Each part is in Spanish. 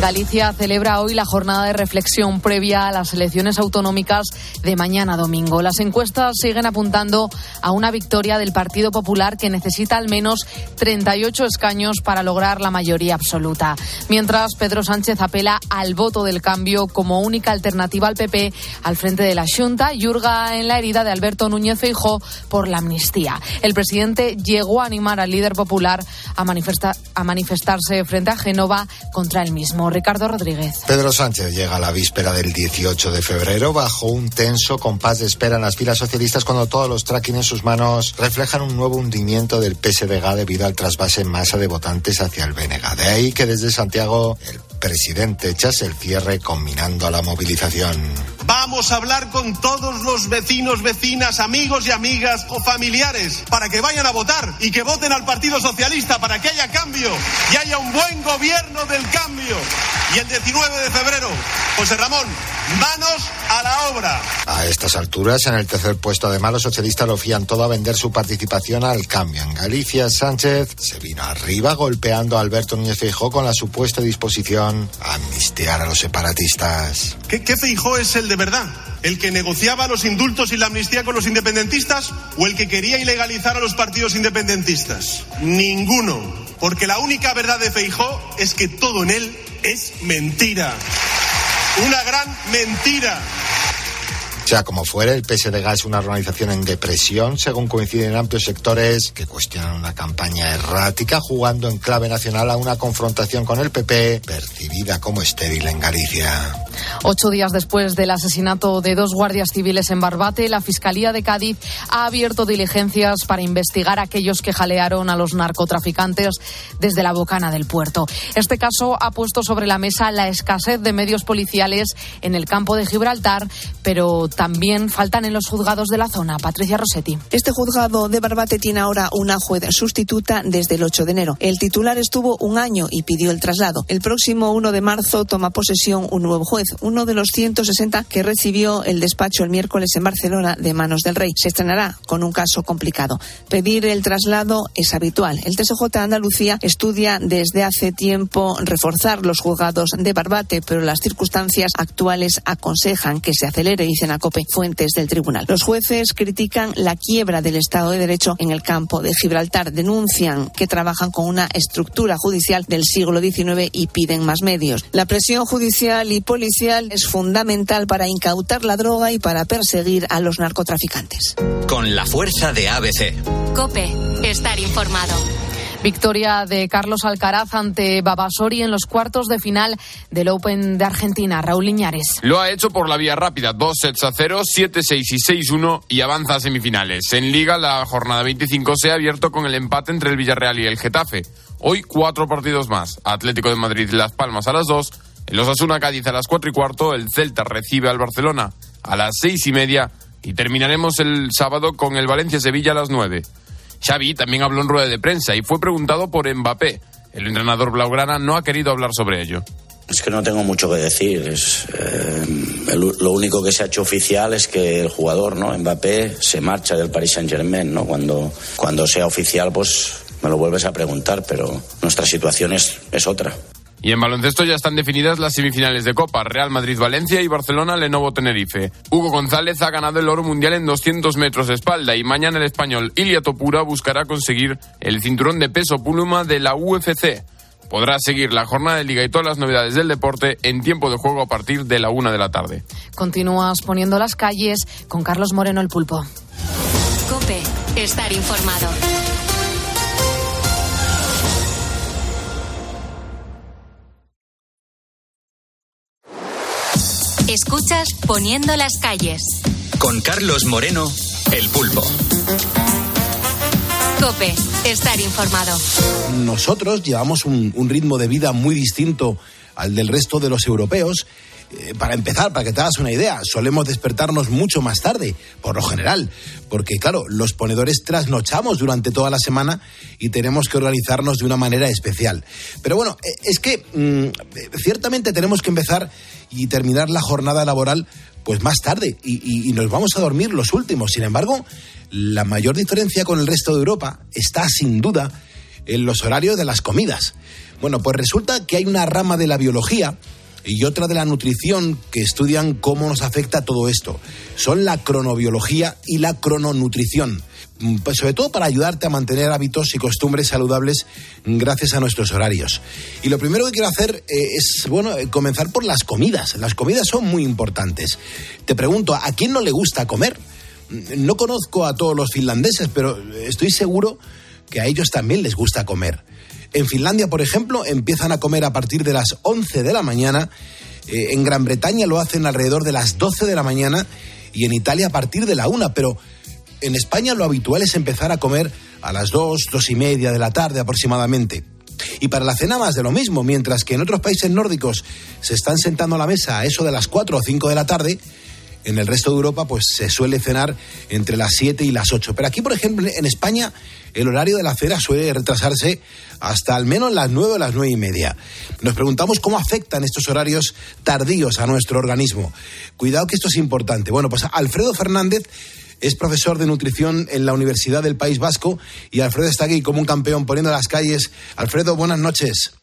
Galicia celebra hoy la jornada de reflexión previa a las elecciones autonómicas de mañana domingo. Las encuestas siguen apuntando a una victoria del Partido Popular que necesita al menos 38 escaños para lograr la mayoría absoluta. Mientras Pedro Sánchez apela al voto del cambio como única alternativa al PP al frente de la Junta y hurga en la herida de Alberto Núñez Feijó por la amnistía. El presidente llegó a animar al líder popular a, a manifestarse frente a Génova contra el mismo. Ricardo Rodríguez. Pedro Sánchez llega a la víspera del 18 de febrero bajo un tenso compás de espera en las filas socialistas cuando todos los tracking en sus manos reflejan un nuevo hundimiento del PSDG debido al trasvase en masa de votantes hacia el BNG. De ahí que desde Santiago el presidente echase el cierre combinando a la movilización. Vamos a hablar con todos los vecinos, vecinas, amigos y amigas o familiares para que vayan a votar y que voten al Partido Socialista para que haya cambio y haya un buen gobierno del cambio. Y el 19 de febrero, José Ramón, manos a la obra. A estas alturas, en el tercer puesto, además, los socialistas lo fían todo a vender su participación al cambio. En Galicia, Sánchez se vino arriba golpeando a Alberto Núñez Feijó con la supuesta disposición a amnistiar a los separatistas. ¿Qué, qué Feijó es el de verdad? ¿El que negociaba los indultos y la amnistía con los independentistas o el que quería ilegalizar a los partidos independentistas? Ninguno. Porque la única verdad de Feijó es que todo en él es mentira. Una gran mentira. Sea como fuere, el PSDG es una organización en depresión, según coinciden amplios sectores que cuestionan una campaña errática, jugando en clave nacional a una confrontación con el PP, percibida como estéril en Galicia. Ocho días después del asesinato de dos guardias civiles en Barbate, la Fiscalía de Cádiz ha abierto diligencias para investigar a aquellos que jalearon a los narcotraficantes desde la bocana del puerto. Este caso ha puesto sobre la mesa la escasez de medios policiales en el campo de Gibraltar, pero también faltan en los juzgados de la zona. Patricia Rossetti. Este juzgado de Barbate tiene ahora una juez sustituta desde el 8 de enero. El titular estuvo un año y pidió el traslado. El próximo 1 de marzo toma posesión un nuevo juez, uno de los 160 que recibió el despacho el miércoles en Barcelona de manos del rey. Se estrenará con un caso complicado. Pedir el traslado es habitual. El TSJ Andalucía estudia desde hace tiempo reforzar los juzgados de Barbate, pero las circunstancias actuales aconsejan que se acelere, dicen a fuentes del tribunal. Los jueces critican la quiebra del Estado de Derecho en el campo de Gibraltar. Denuncian que trabajan con una estructura judicial del siglo XIX y piden más medios. La presión judicial y policial policial es fundamental para incautar la droga y para perseguir a los narcotraficantes. Con la fuerza de ABC. Cope, estar informado. Victoria de Carlos Alcaraz ante Babasori en los cuartos de final del Open de Argentina. Raúl Iñares. Lo ha hecho por la vía rápida, 2 sets a 0, 7-6 y 6-1 y avanza a semifinales. En Liga la jornada 25 se ha abierto con el empate entre el Villarreal y el Getafe. Hoy cuatro partidos más. Atlético de Madrid Las Palmas a las 2, los Asuna Cádiz a las 4 y cuarto, el Celta recibe al Barcelona a las 6 y media y terminaremos el sábado con el Valencia Sevilla a las 9. Xavi también habló en rueda de prensa y fue preguntado por Mbappé. El entrenador Blaugrana no ha querido hablar sobre ello. Es que no tengo mucho que decir. Eh, lo único que se ha hecho oficial es que el jugador, ¿no? Mbappé, se marcha del Paris Saint Germain, ¿no? Cuando, cuando sea oficial, pues me lo vuelves a preguntar, pero nuestra situación es, es otra. Y en baloncesto ya están definidas las semifinales de Copa, Real Madrid-Valencia y Barcelona-Lenovo-Tenerife. Hugo González ha ganado el oro mundial en 200 metros de espalda y mañana el español Ilia Topura buscará conseguir el cinturón de peso pluma de la UFC. Podrá seguir la jornada de liga y todas las novedades del deporte en tiempo de juego a partir de la una de la tarde. Continúas poniendo las calles con Carlos Moreno el Pulpo. Cope, estar informado. Escuchas Poniendo las calles. Con Carlos Moreno, el pulpo. Cope, estar informado. Nosotros llevamos un, un ritmo de vida muy distinto al del resto de los europeos Eh, para empezar, para que te hagas una idea, solemos despertarnos mucho más tarde, por lo general, porque claro, los ponedores trasnochamos durante toda la semana y tenemos que organizarnos de una manera especial. Pero bueno, eh, es que mm, ciertamente tenemos que empezar y terminar la jornada laboral pues más tarde y, nos vamos a dormir los últimos. Sin embargo, la mayor diferencia con el resto de Europa está sin duda en los horarios de las comidas. Bueno, pues resulta que hay una rama de la biología y otra de la nutrición que estudian cómo nos afecta todo esto. Son la cronobiología y la crononutrición. Mm, pues sobre todo para ayudarte a mantener hábitos y costumbres saludables gracias a nuestros horarios. Y lo primero que quiero hacer eh, es, bueno, eh, comenzar por las comidas. Las comidas son muy importantes. Te pregunto, ¿a quién no le gusta comer? Mm, no conozco a todos los finlandeses, pero estoy seguro que a ellos también les gusta comer. En Finlandia, por ejemplo, empiezan a comer a partir de las 11 de la mañana. Eh, en Gran Bretaña lo hacen alrededor de las 12 de la mañana y en Italia a partir de la 1. Pero en España lo habitual es empezar a comer a las 2, 2 y media de la tarde aproximadamente. Y para la cena más de lo mismo, mientras que en otros países nórdicos se están sentando a la mesa a eso de las 4 o 5 de la tarde, en el resto de Europa, pues se suele cenar entre las 7 y las 8. Pero aquí, por ejemplo, en España, el horario de la cena suele retrasarse hasta al menos las 9 o las 9 y media. Nos preguntamos cómo afectan estos horarios tardíos a nuestro organismo. Cuidado que esto es importante. Bueno, pues Alfredo Fernández es profesor de nutrición en la Universidad del País Vasco y Alfredo está aquí como un campeón poniendo las calles. Alfredo, buenas noches.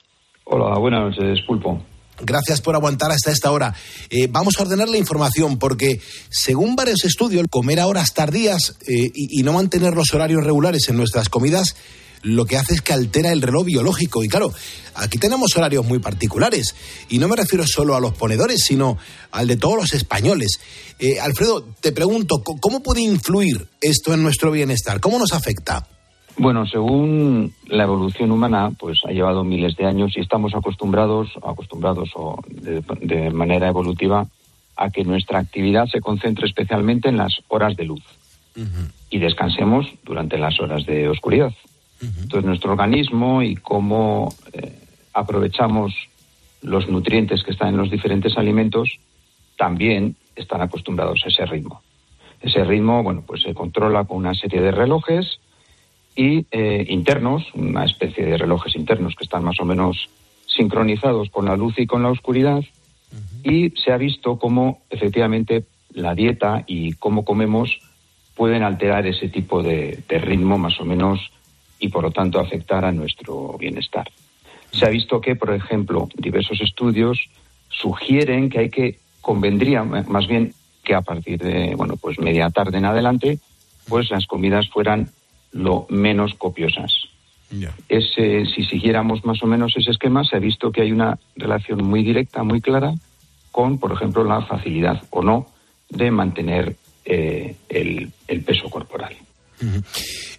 Hola, buenas noches, Pulpo. Gracias por aguantar hasta esta hora. Eh, vamos a ordenar la información porque, según varios estudios, comer a horas tardías eh, y, no mantener los horarios regulares en nuestras comidas lo que hace es que altera el reloj biológico. Y claro, aquí tenemos horarios muy particulares. Y no me refiero solo a los ponedores, sino al de todos los españoles. Eh, Alfredo, te pregunto, ¿cómo puede influir esto en nuestro bienestar? ¿Cómo nos afecta? Bueno, según la evolución humana, pues ha llevado miles de años y estamos acostumbrados, acostumbrados o de, manera evolutiva, a que nuestra actividad se concentre especialmente en las horas de luz y descansemos durante las horas de oscuridad. Entonces, nuestro organismo y cómo eh, aprovechamos los nutrientes que están en los diferentes alimentos también están acostumbrados a ese ritmo. Ese ritmo, bueno, pues se controla con una serie de relojes y eh, internos, una especie de relojes internos que están más o menos sincronizados con la luz y con la oscuridad, y se ha visto cómo efectivamente la dieta y cómo comemos pueden alterar ese tipo de, ritmo más o menos y por lo tanto afectar a nuestro bienestar. Se ha visto que, por ejemplo, diversos estudios sugieren que hay que, convendría más bien que a partir de, bueno, pues media tarde en adelante, pues las comidas fueran lo menos copiosas. Ese, si siguiéramos más o menos ese esquema, se ha visto que hay una relación muy directa, muy clara, con, por ejemplo, la facilidad o no de mantener eh, el, el peso corporal.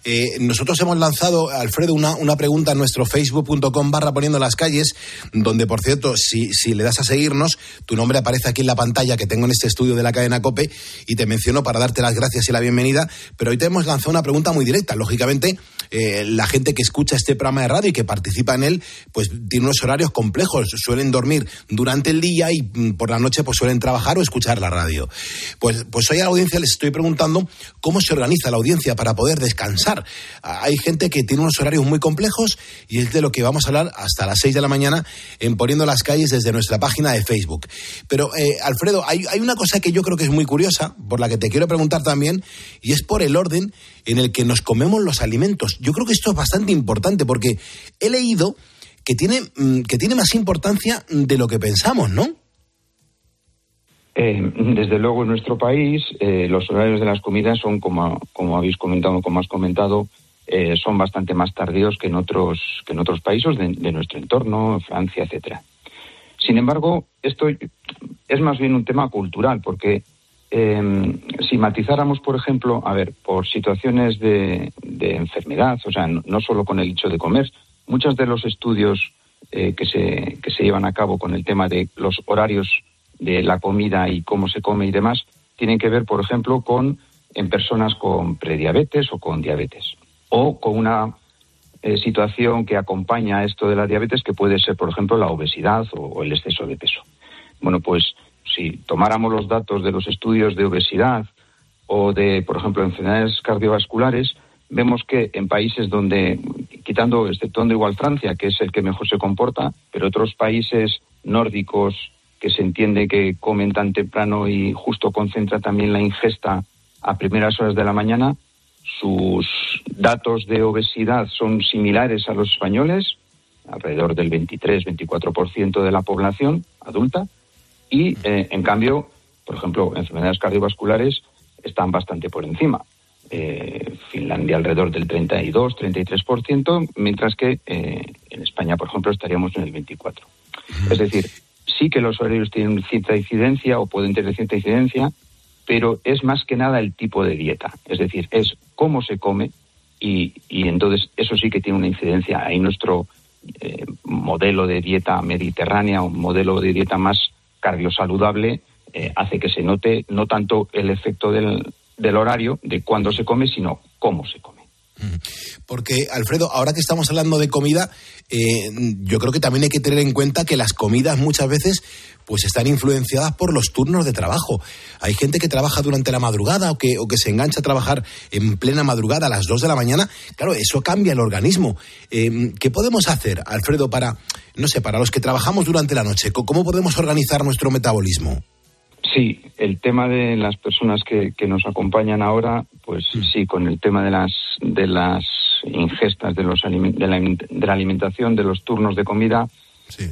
Eh, nosotros hemos lanzado, Alfredo, una, una pregunta en nuestro facebook.com barra poniendo las calles, donde, por cierto, si, si le das a seguirnos, tu nombre aparece aquí en la pantalla que tengo en este estudio de la cadena COPE y te menciono para darte las gracias y la bienvenida. Pero hoy te hemos lanzado una pregunta muy directa. Lógicamente, eh, la gente que escucha este programa de radio y que participa en él, pues tiene unos horarios complejos. Suelen dormir durante el día y mm, por la noche pues suelen trabajar o escuchar la radio. Pues, pues hoy a la audiencia les estoy preguntando cómo se organiza la audiencia para poder descansar. Hay gente que tiene unos horarios muy complejos y es de lo que vamos a hablar hasta las 6 de la mañana en Poniendo las calles desde nuestra página de Facebook. Pero, eh, Alfredo, hay, hay una cosa que yo creo que es muy curiosa, por la que te quiero preguntar también, y es por el orden en el que nos comemos los alimentos. Yo creo que esto es bastante importante porque he leído que tiene, mm, que tiene más importancia de lo que pensamos, ¿no? Eh, desde luego en nuestro país eh, los horarios de las comidas son, como, como habéis comentado, como has comentado, eh, son bastante más tardíos que en otros, que en otros países de, de nuestro entorno, Francia, etcétera. Sin embargo, esto es más bien un tema cultural, porque eh, si matizáramos, por ejemplo, a ver, por situaciones de, enfermedad, o sea, no, solo con el hecho de comer, muchos de los estudios eh, que, se, que se llevan a cabo con el tema de los horarios de la comida y cómo se come y demás, tienen que ver, por ejemplo, con en personas con prediabetes o con diabetes, o con una eh, situación que acompaña esto de la diabetes, que puede ser, por ejemplo, la obesidad o el exceso de peso. Bueno, pues si tomáramos los datos de los estudios de obesidad o de, por ejemplo, enfermedades cardiovasculares, vemos que en países donde, quitando, exceptuando igual Francia, que es el que mejor se comporta, pero otros países nórdicos que se entiende que comen tan temprano y justo concentra también la ingesta a primeras horas de la mañana, sus datos de obesidad son similares a los españoles, alrededor del 23-24% de la población adulta, y eh, en cambio, por ejemplo, enfermedades cardiovasculares están bastante por encima. Eh, Finlandia alrededor del 32-33%, mientras que eh, en España, por ejemplo, estaríamos en el 24%. Es decir, sí que los horarios tienen cierta incidencia o pueden tener cierta incidencia, pero es más que nada el tipo de dieta. Es decir, es cómo se come y, y entonces eso sí que tiene una incidencia. Ahí nuestro modelo de dieta mediterránea, un modelo de dieta más cardiosaludable, eh, hace que se note no tanto el efecto del, del horario, de cuándo se come, sino cómo se come. Porque, Alfredo, ahora que estamos hablando de comida, eh, yo creo que también hay que tener en cuenta que las comidas muchas veces pues están influenciadas por los turnos de trabajo. Hay gente que trabaja durante la madrugada o que, o que se engancha a trabajar en plena madrugada a las 2 de la mañana. Claro, eso cambia el organismo. Eh, ¿Qué podemos hacer, Alfredo, para, no sé, para los que trabajamos durante la noche? ¿Cómo podemos organizar nuestro metabolismo? Sí, el tema de las personas que, que nos acompañan ahora, pues Mm. sí, con el tema de las de las ingestas de los de la, de la alimentación, de los turnos de comida,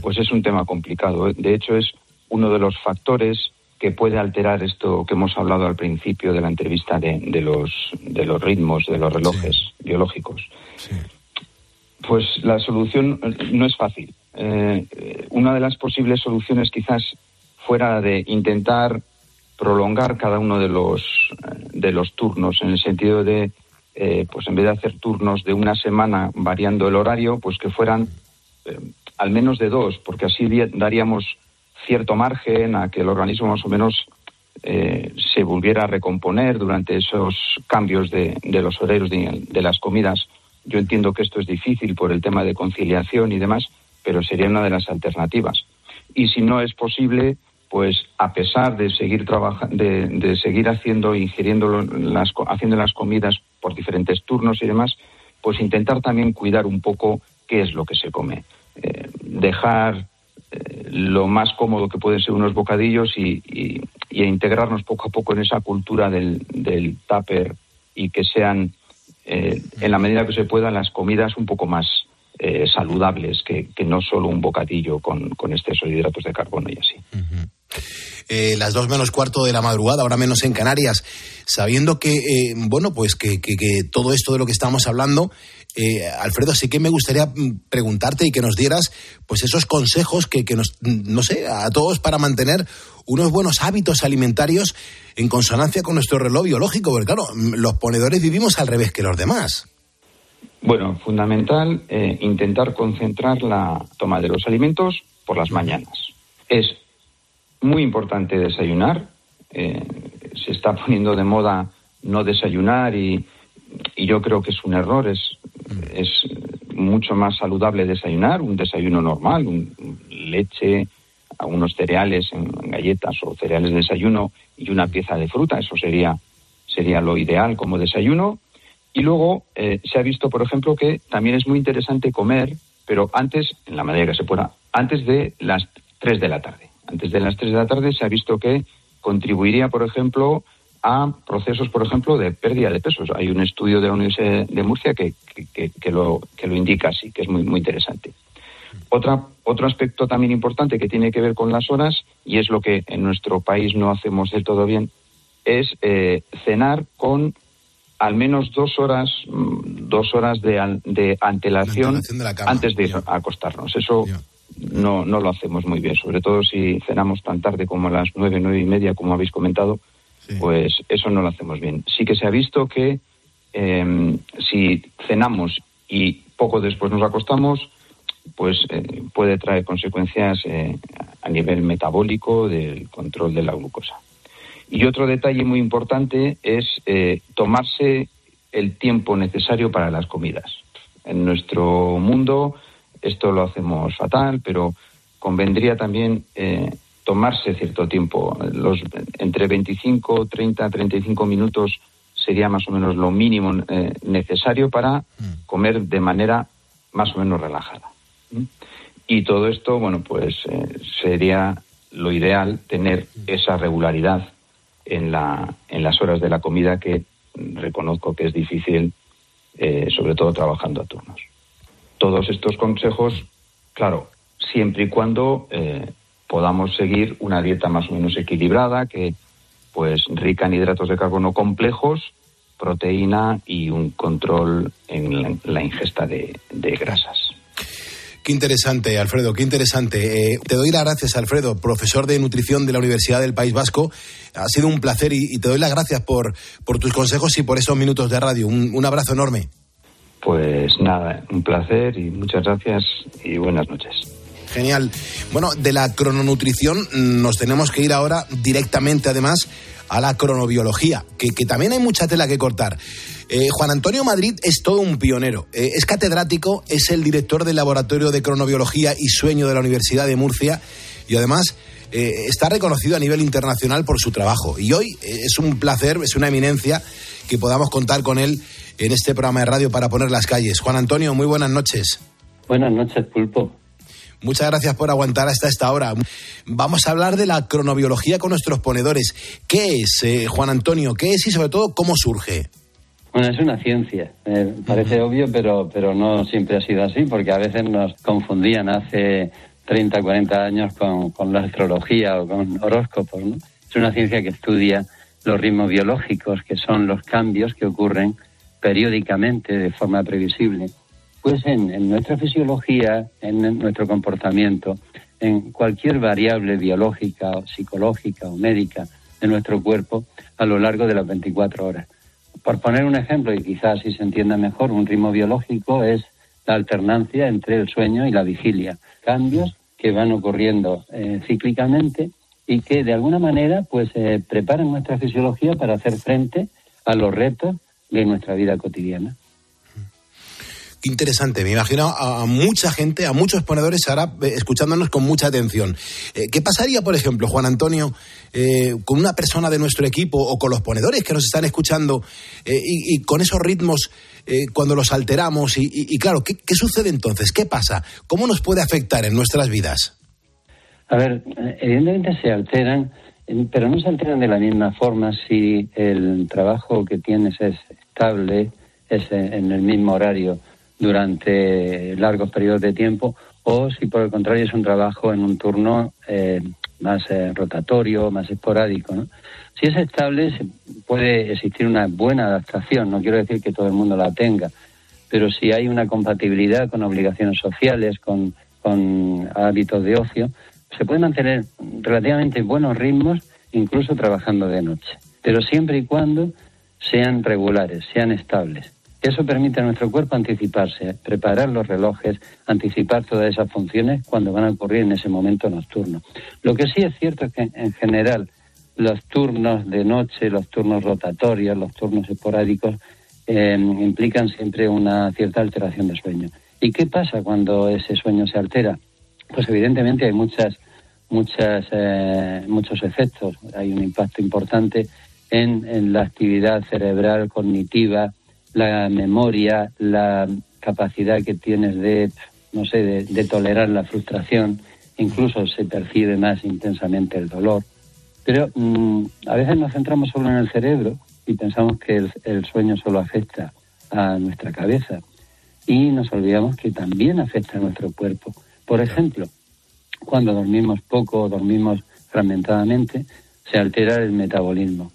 pues es un tema complicado. De hecho, es uno de los factores que puede alterar esto que hemos hablado al principio de la entrevista de, de los de los ritmos, de los relojes biológicos. Pues la solución eh, no es fácil. Eh, eh, una de las posibles soluciones quizás fuera de intentar prolongar cada uno de los de los turnos en el sentido de eh, pues en vez de hacer turnos de una semana variando el horario pues que fueran eh, al menos de dos porque así daríamos cierto margen a que el organismo más o menos eh, se volviera a recomponer durante esos cambios de, de los horarios de las comidas. Yo entiendo que esto es difícil por el tema de conciliación y demás, pero sería una de las alternativas. Y si no es posible, pues a pesar de seguir trabajando, de, de seguir haciendo, ingiriendo las, haciendo las comidas por diferentes turnos y demás, pues intentar también cuidar un poco qué es lo que se come. Eh, dejar eh, lo más cómodo que pueden ser unos bocadillos y, integrarnos poco a poco en esa cultura del, del tupper y que sean, eh, en la medida que se pueda, las comidas un poco más saludables que, que no solo un bocadillo con, con exceso de hidratos de carbono y así. Eh, las dos menos cuarto de la madrugada, ahora menos en Canarias, sabiendo que, eh, bueno, pues que, todo esto de lo que estamos hablando, eh, Alfredo, sí que me gustaría mm, preguntarte y que nos dieras, pues esos consejos que, que nos, mm, no sé, a todos para mantener unos buenos hábitos alimentarios en consonancia con nuestro reloj biológico, porque claro, mm, los ponedores vivimos al revés que los demás. Bueno, fundamental intentar concentrar la toma de los alimentos por las mañanas. Es muy importante desayunar. eh, se está poniendo de moda no desayunar y, yo creo que es un error. Es, es mucho más saludable desayunar, un desayuno normal, un, leche, algunos cereales en galletas o cereales de desayuno y una pieza de fruta. Eso sería, sería lo ideal como desayuno. Y luego eh, se ha visto, por ejemplo, que también es muy interesante comer, pero antes, en la medida que se pueda, antes de las 3 de la tarde. Antes de las 3 de la tarde se ha visto que contribuiría, por ejemplo, a procesos, por ejemplo, de pérdida de pesos. Hay un estudio de la Universidad de Murcia que, que- lo, que lo indica así, que es muy, muy interesante. Otra, otro aspecto también importante que tiene que ver con las horas, y es lo que en nuestro país no hacemos del todo bien, es eh, cenar con al menos dos horas, mm, dos horas de, de antelación, antelación de cama, antes de ir a acostarnos. Eso no, no lo hacemos muy bien, sobre todo si cenamos tan tarde como a las nueve, nueve y media, como habéis comentado, pues eso no lo hacemos bien. Sí que se ha visto que eh, si cenamos y poco después nos acostamos, pues eh, puede traer consecuencias eh, a nivel metabólico del control de la glucosa. Y otro detalle muy importante es eh, tomarse el tiempo necesario para las comidas. En nuestro mundo esto lo hacemos fatal, pero convendría también eh, tomarse cierto tiempo. Los, entre 25, 30, 35 minutos sería más o menos lo mínimo eh, necesario para mm. comer de manera más o menos relajada. Y todo esto, bueno, pues eh, sería lo ideal tener mm. esa regularidad en, la, en las horas de la comida que reconozco que es difícil, eh, sobre todo trabajando a turnos. Todos estos consejos, claro, siempre y cuando podamos seguir una dieta más o menos equilibrada, que pues rica en hidratos de carbono complejos, proteína y un control en la, ingesta de, grasas. Qué interesante, Alfredo, qué interesante. Eh, te doy las gracias, Alfredo, profesor de nutrición de la Universidad del País Vasco. Ha sido un placer y, te doy las gracias por, por, tus consejos y por esos minutos de radio. un abrazo enorme. Pues nada, un placer y muchas gracias y buenas noches. Genial. Bueno, de la crononutrición nos tenemos que ir ahora directamente, además, a la cronobiología, que, también hay mucha tela que cortar. Eh, Juan Antonio Madrid es todo un pionero. Eh, es catedrático, es el director del Laboratorio de Cronobiología y Sueño de la Universidad de Murcia y además eh, está reconocido a nivel internacional por su trabajo. Y hoy es un placer, es una eminencia que podamos contar con él en este programa de radio para poner las calles. Juan Antonio, muy buenas noches. Buenas noches, Pulpo. Muchas gracias por aguantar hasta esta hora. Vamos a hablar de la cronobiología con nuestros ponedores. ¿Qué es, eh, Juan Antonio? ¿Qué es y sobre todo cómo surge? Bueno, es una ciencia. Eh, parece obvio, pero, pero no siempre ha sido así, porque a veces nos confundían hace 30, 40 años con, con la astrología o con horóscopos. ¿no? Es una ciencia que estudia los ritmos biológicos, que son los cambios que ocurren periódicamente de forma previsible pues en, nuestra fisiología, en nuestro comportamiento, en cualquier variable biológica, o psicológica o médica de nuestro cuerpo a lo largo de las 24 horas. Por poner un ejemplo, y quizás si se entienda mejor, un ritmo biológico es la alternancia entre el sueño y la vigilia. Cambios que van ocurriendo eh, cíclicamente y que de alguna manera pues eh, preparan nuestra fisiología para hacer frente a los retos de nuestra vida cotidiana. Qué interesante. Me imagino a, mucha gente, a muchos ponedores ahora eh, escuchándonos con mucha atención. Eh, ¿Qué pasaría, por ejemplo, Juan Antonio, eh, con una persona de nuestro equipo o con los ponedores que nos están escuchando y, con esos ritmos cuando los alteramos? Y, claro, ¿qué, sucede entonces? ¿Qué pasa? ¿Cómo nos puede afectar en nuestras vidas? A ver, evidentemente se alteran, pero no se alteran de la misma forma si el trabajo que tienes es estable, es en el mismo horario durante largos periodos de tiempo o si por el contrario es un trabajo en un turno eh, más eh, rotatorio, más esporádico. ¿no? Si es estable, puede existir una buena adaptación, no quiero decir que todo el mundo la tenga, pero si hay una compatibilidad con obligaciones sociales, con, con hábitos de ocio, se pueden mantener relativamente buenos ritmos, incluso trabajando de noche, pero siempre y cuando sean regulares, sean estables. Eso permite a nuestro cuerpo anticiparse, preparar los relojes, anticipar todas esas funciones cuando van a ocurrir en ese momento nocturno. Lo que sí es cierto es que en general los turnos de noche, los turnos rotatorios, los turnos esporádicos eh, implican siempre una cierta alteración de sueño. ¿Y qué pasa cuando ese sueño se altera? Pues evidentemente hay muchas, muchas, eh, muchos efectos. Hay un impacto importante en la actividad cerebral, cognitiva, la memoria, la capacidad que tienes de, no sé, de, tolerar la frustración, incluso se percibe más intensamente el dolor. Pero mm, a veces nos centramos solo en el cerebro y pensamos que el, el, sueño solo afecta a nuestra cabeza y nos olvidamos que también afecta a nuestro cuerpo. Por ejemplo, cuando dormimos poco o dormimos fragmentadamente, se altera el metabolismo,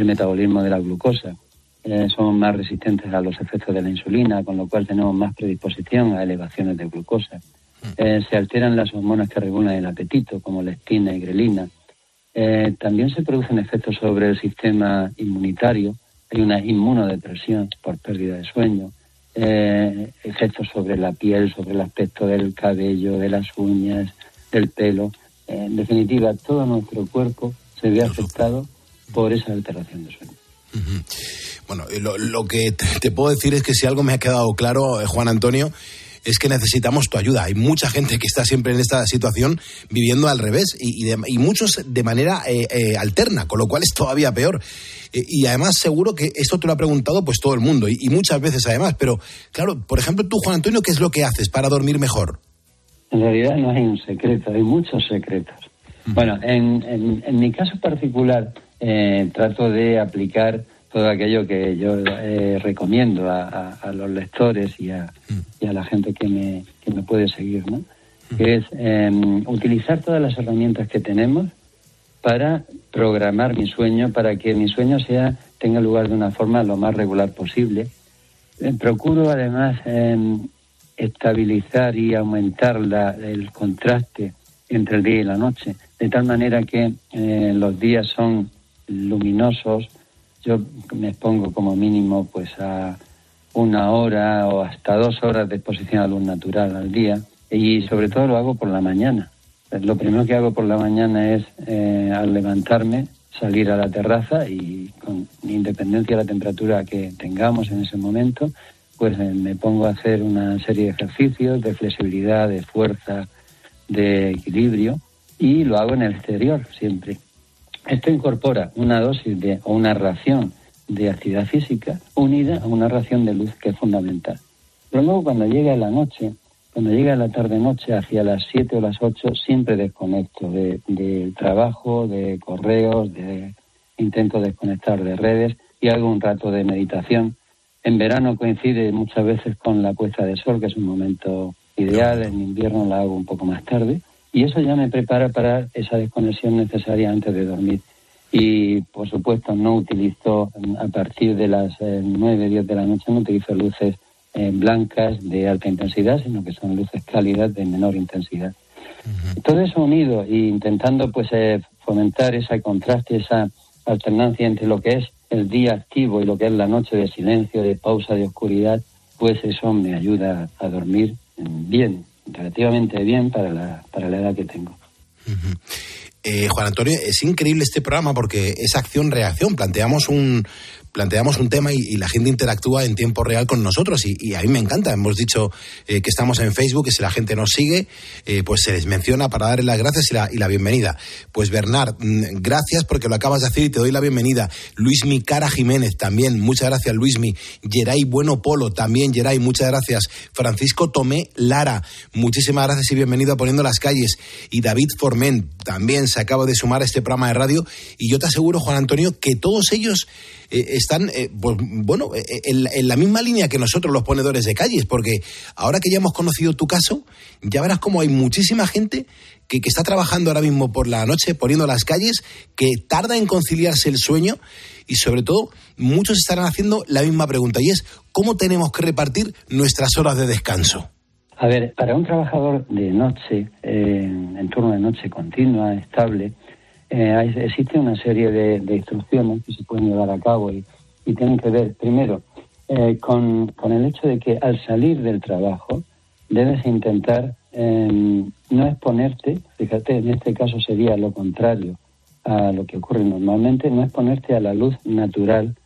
el metabolismo de la glucosa. Eh, son más resistentes a los efectos de la insulina, con lo cual tenemos más predisposición a elevaciones de glucosa. Mm. Eh, se alteran las hormonas que regulan el apetito, como leptina y grelina. Eh, también se producen efectos sobre el sistema inmunitario. Hay una inmunodepresión por pérdida de sueño. efectos sobre la piel, sobre el aspecto del cabello, de las uñas, del pelo. en definitiva, todo nuestro cuerpo se ve afectado por esa alteración de sueño. Bueno, lo, que te, puedo decir es que si algo me ha quedado claro, eh, Juan Antonio, es que necesitamos tu ayuda. Hay mucha gente que está siempre en esta situación viviendo al revés y, y, muchos de manera eh, eh, alterna, con lo cual es todavía peor. Eh, y además seguro que esto te lo ha preguntado pues todo el mundo y, muchas veces además. Pero claro, por ejemplo, tú, Juan Antonio, ¿qué es lo que haces para dormir mejor? En realidad no hay un secreto, hay muchos secretos. Bueno, en, en, mi caso particular trato de aplicar todo aquello que yo eh, recomiendo a, los lectores y a, la gente que me, que me puede seguir, ¿no? Que es em, utilizar todas las herramientas que tenemos para programar mi sueño, para que mi sueño sea tenga lugar de una forma lo más regular posible. Eh, procuro además em, estabilizar y aumentar la, el contraste entre el día y la noche, de tal manera que eh, los días son luminosos, yo me pongo como mínimo pues a una hora o hasta dos horas de exposición a luz natural al día y sobre todo lo hago por la mañana. Lo primero que hago por la mañana es eh, al levantarme salir a la terraza y con independencia de la temperatura que tengamos en ese momento, pues eh, me pongo a hacer una serie de ejercicios de flexibilidad, de fuerza, de equilibrio y lo hago en el exterior siempre. Esto incorpora una dosis de, o una ración de actividad física unida a una ración de luz que es fundamental. Pero luego cuando llega la noche, cuando llega la tarde-noche hacia las 7 o las 8, siempre desconecto de, de trabajo, de correos, de intento desconectar de redes y hago un rato de meditación. En verano coincide muchas veces con la puesta de sol, que es un momento ideal, en invierno la hago un poco más tarde y eso ya me prepara para esa desconexión necesaria antes de dormir. Y, por supuesto, no utilizo, a partir de las eh, nueve, 10 de la noche, no utilizo luces eh, blancas de alta intensidad, sino que son luces cálidas de menor intensidad. Todo eso unido e intentando pues eh, fomentar ese contraste, esa alternancia entre lo que es el día activo y lo que es la noche de silencio, de pausa, de oscuridad, pues eso me ayuda a dormir bien, relativamente bien para la, para la edad que tengo. Eh, Juan Antonio, es increíble este programa porque es acción-reacción. Planteamos un, planteamos un tema y, la gente interactúa en tiempo real con nosotros y, a mí me encanta. Hemos dicho eh, que estamos en Facebook y si la gente nos sigue, eh, pues se les menciona para darle las gracias y la, bienvenida. Pues Bernard, mm, gracias porque lo acabas de hacer y te doy la bienvenida. Luismi Cara Jiménez también, muchas gracias Luismi. Geray Bueno Polo también, Geray, muchas gracias. Francisco Tomé Lara, muchísimas gracias y bienvenido a Poniendo las Calles. Y David Forment también se acaba de sumar a este programa de radio. Y yo te aseguro, Juan Antonio, que todos ellos eh, están, eh, pues, bueno, eh, en, la misma línea que nosotros los ponedores de calles, porque ahora que ya hemos conocido tu caso, ya verás como hay muchísima gente que, que está trabajando ahora mismo por la noche poniendo las calles, que tarda en conciliarse el sueño. Y sobre todo muchos estarán haciendo la misma pregunta y es ¿cómo tenemos que repartir nuestras horas de descanso? A ver, para un trabajador de noche, en turno de noche continua, estable, eh, existe una serie de, instrucciones que se pueden llevar a cabo y, tienen que ver, primero, eh, con, el hecho de que al salir del trabajo debes intentar em, no exponerte, fíjate, en este caso sería lo contrario a lo que ocurre normalmente, no exponerte a la luz natural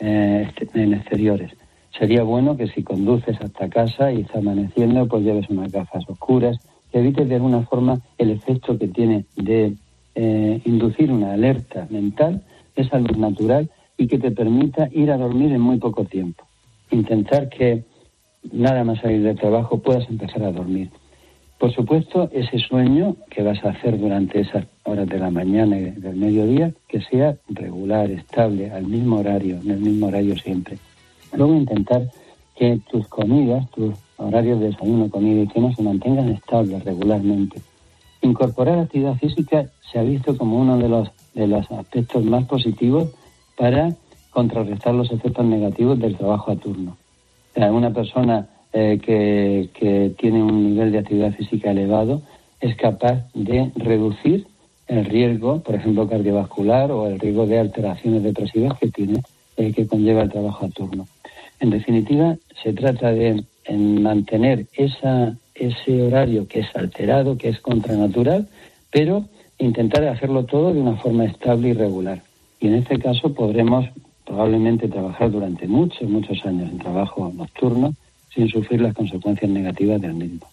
eh, en exteriores. Sería bueno que si conduces hasta casa y está amaneciendo, pues lleves unas gafas oscuras, que evites de alguna forma el efecto que tiene de eh, inducir una alerta mental, esa luz natural y que te permita ir a dormir en muy poco tiempo. Intentar que nada más salir del trabajo puedas empezar a dormir. Por supuesto, ese sueño que vas a hacer durante esas horas de la mañana y del mediodía, que sea regular, estable, al mismo horario, en el mismo horario siempre. Luego intentar que tus comidas, tus horarios de desayuno, comida y cena se mantengan estables regularmente. Incorporar actividad física se ha visto como uno de los, de los aspectos más positivos para contrarrestar los efectos negativos del trabajo a turno. una persona eh, que, que tiene un nivel de actividad física elevado es capaz de reducir el riesgo, por ejemplo, cardiovascular o el riesgo de alteraciones depresivas que tiene, eh, que conlleva el trabajo a turno. En definitiva, se trata de mantener esa ese horario que es alterado, que es contranatural, pero intentar hacerlo todo de una forma estable y regular. Y en este caso podremos probablemente trabajar durante muchos, muchos años en trabajo nocturno sin sufrir las consecuencias negativas del mismo.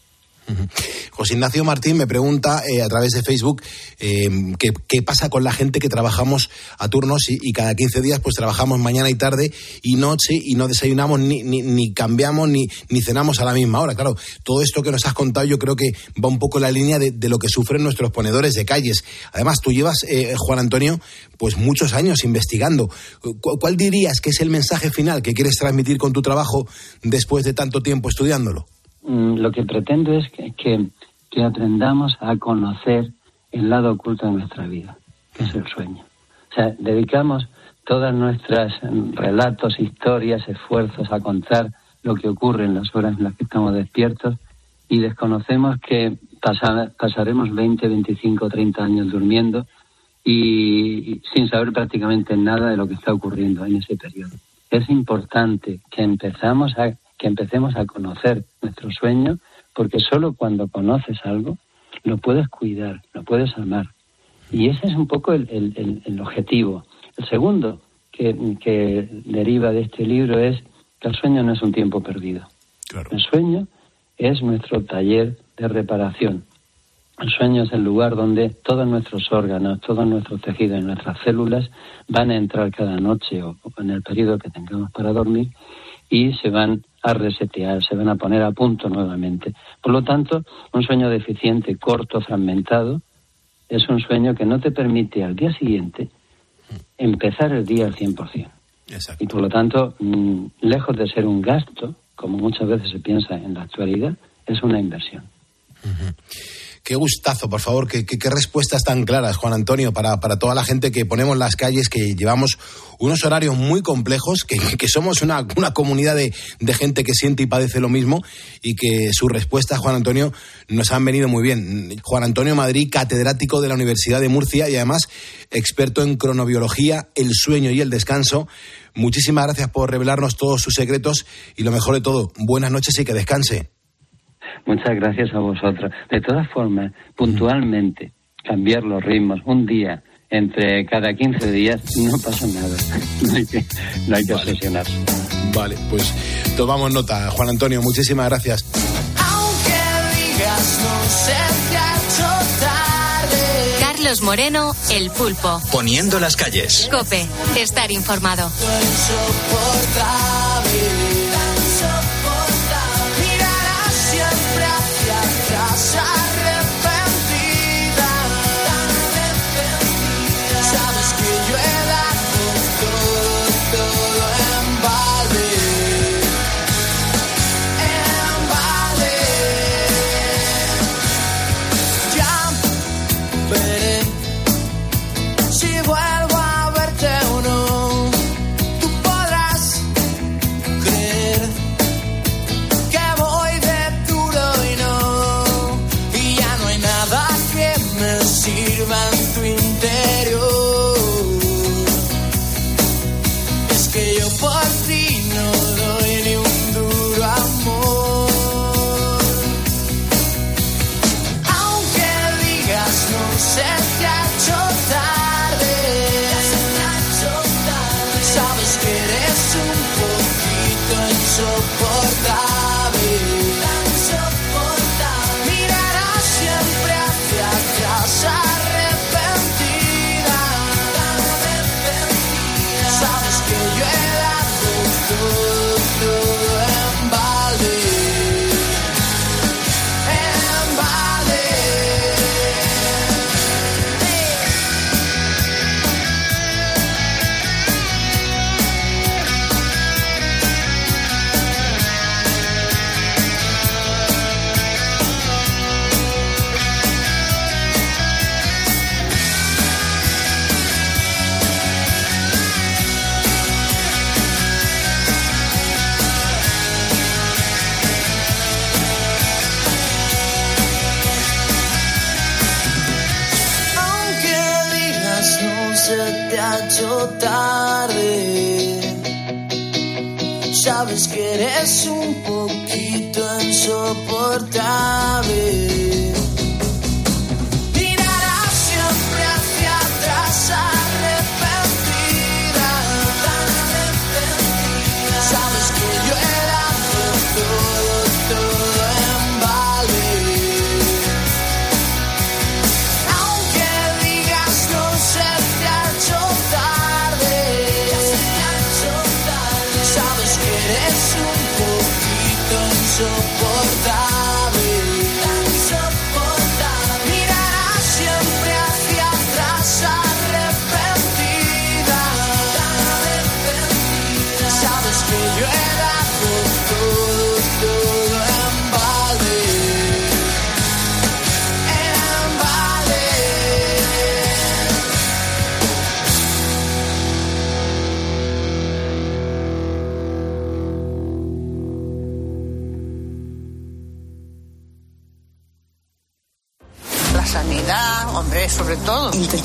José Ignacio Martín me pregunta eh, a través de Facebook eh, qué, pasa con la gente que trabajamos a turnos y, cada 15 días pues trabajamos mañana y tarde y noche y no desayunamos ni, ni, cambiamos ni, ni, cenamos a la misma hora. Claro, todo esto que nos has contado yo creo que va un poco en la línea de, lo que sufren nuestros ponedores de calles. Además, tú llevas, eh, Juan Antonio, pues muchos años investigando. ¿Cuál dirías que es el mensaje final que quieres transmitir con tu trabajo después de tanto tiempo estudiándolo? Mm, lo que pretendo es que, aprendamos a conocer el lado oculto de nuestra vida, que es el sueño. O sea, dedicamos todas nuestras mm, relatos, historias, esfuerzos a contar lo que ocurre en las horas en las que estamos despiertos y desconocemos que pasaremos 20, 25, 30 años durmiendo y sin saber prácticamente nada de lo que está ocurriendo en ese periodo. Es importante que empezamos a que empecemos a conocer nuestro sueño, porque solo cuando conoces algo lo puedes cuidar, lo puedes amar. Y ese es un poco el, objetivo. El segundo que, deriva de este libro es que el sueño no es un tiempo perdido. El sueño es nuestro taller de reparación. El sueño es el lugar donde todos nuestros órganos, todos nuestros tejidos, nuestras células van a entrar cada noche o en el periodo que tengamos para dormir y se van a resetear, se van a poner a punto nuevamente. Por lo tanto, un sueño deficiente, corto, fragmentado, es un sueño que no te permite al día siguiente empezar el día al 100%. Y por lo tanto, mm, lejos de ser un gasto, como muchas veces se piensa en la actualidad, es una inversión. Qué gustazo, por favor, qué, respuestas tan claras, Juan Antonio, para, para, toda la gente que ponemos las calles, que llevamos unos horarios muy complejos, que, que somos una, una comunidad de, de, gente que siente y padece lo mismo y que sus respuestas, Juan Antonio, nos han venido muy bien. Juan Antonio Madrid, catedrático de la Universidad de Murcia y además experto en cronobiología, el sueño y el descanso. Muchísimas gracias por revelarnos todos sus secretos y lo mejor de todo, buenas noches y que descanse. Muchas gracias a vosotros. De todas formas, puntualmente, cambiar los ritmos un día entre cada 15 días no pasa nada. No hay que, no hay que vale. obsesionarse. Vale, pues tomamos nota. Juan Antonio, muchísimas gracias. Carlos Moreno, El Pulpo. Poniendo las calles. Cope, estar informado.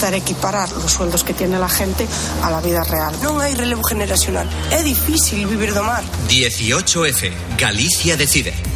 Intentar equiparar los sueldos que tiene la gente a la vida real. Non hai relevo generacional. É difícil vivir do mar. 18F. Galicia decide.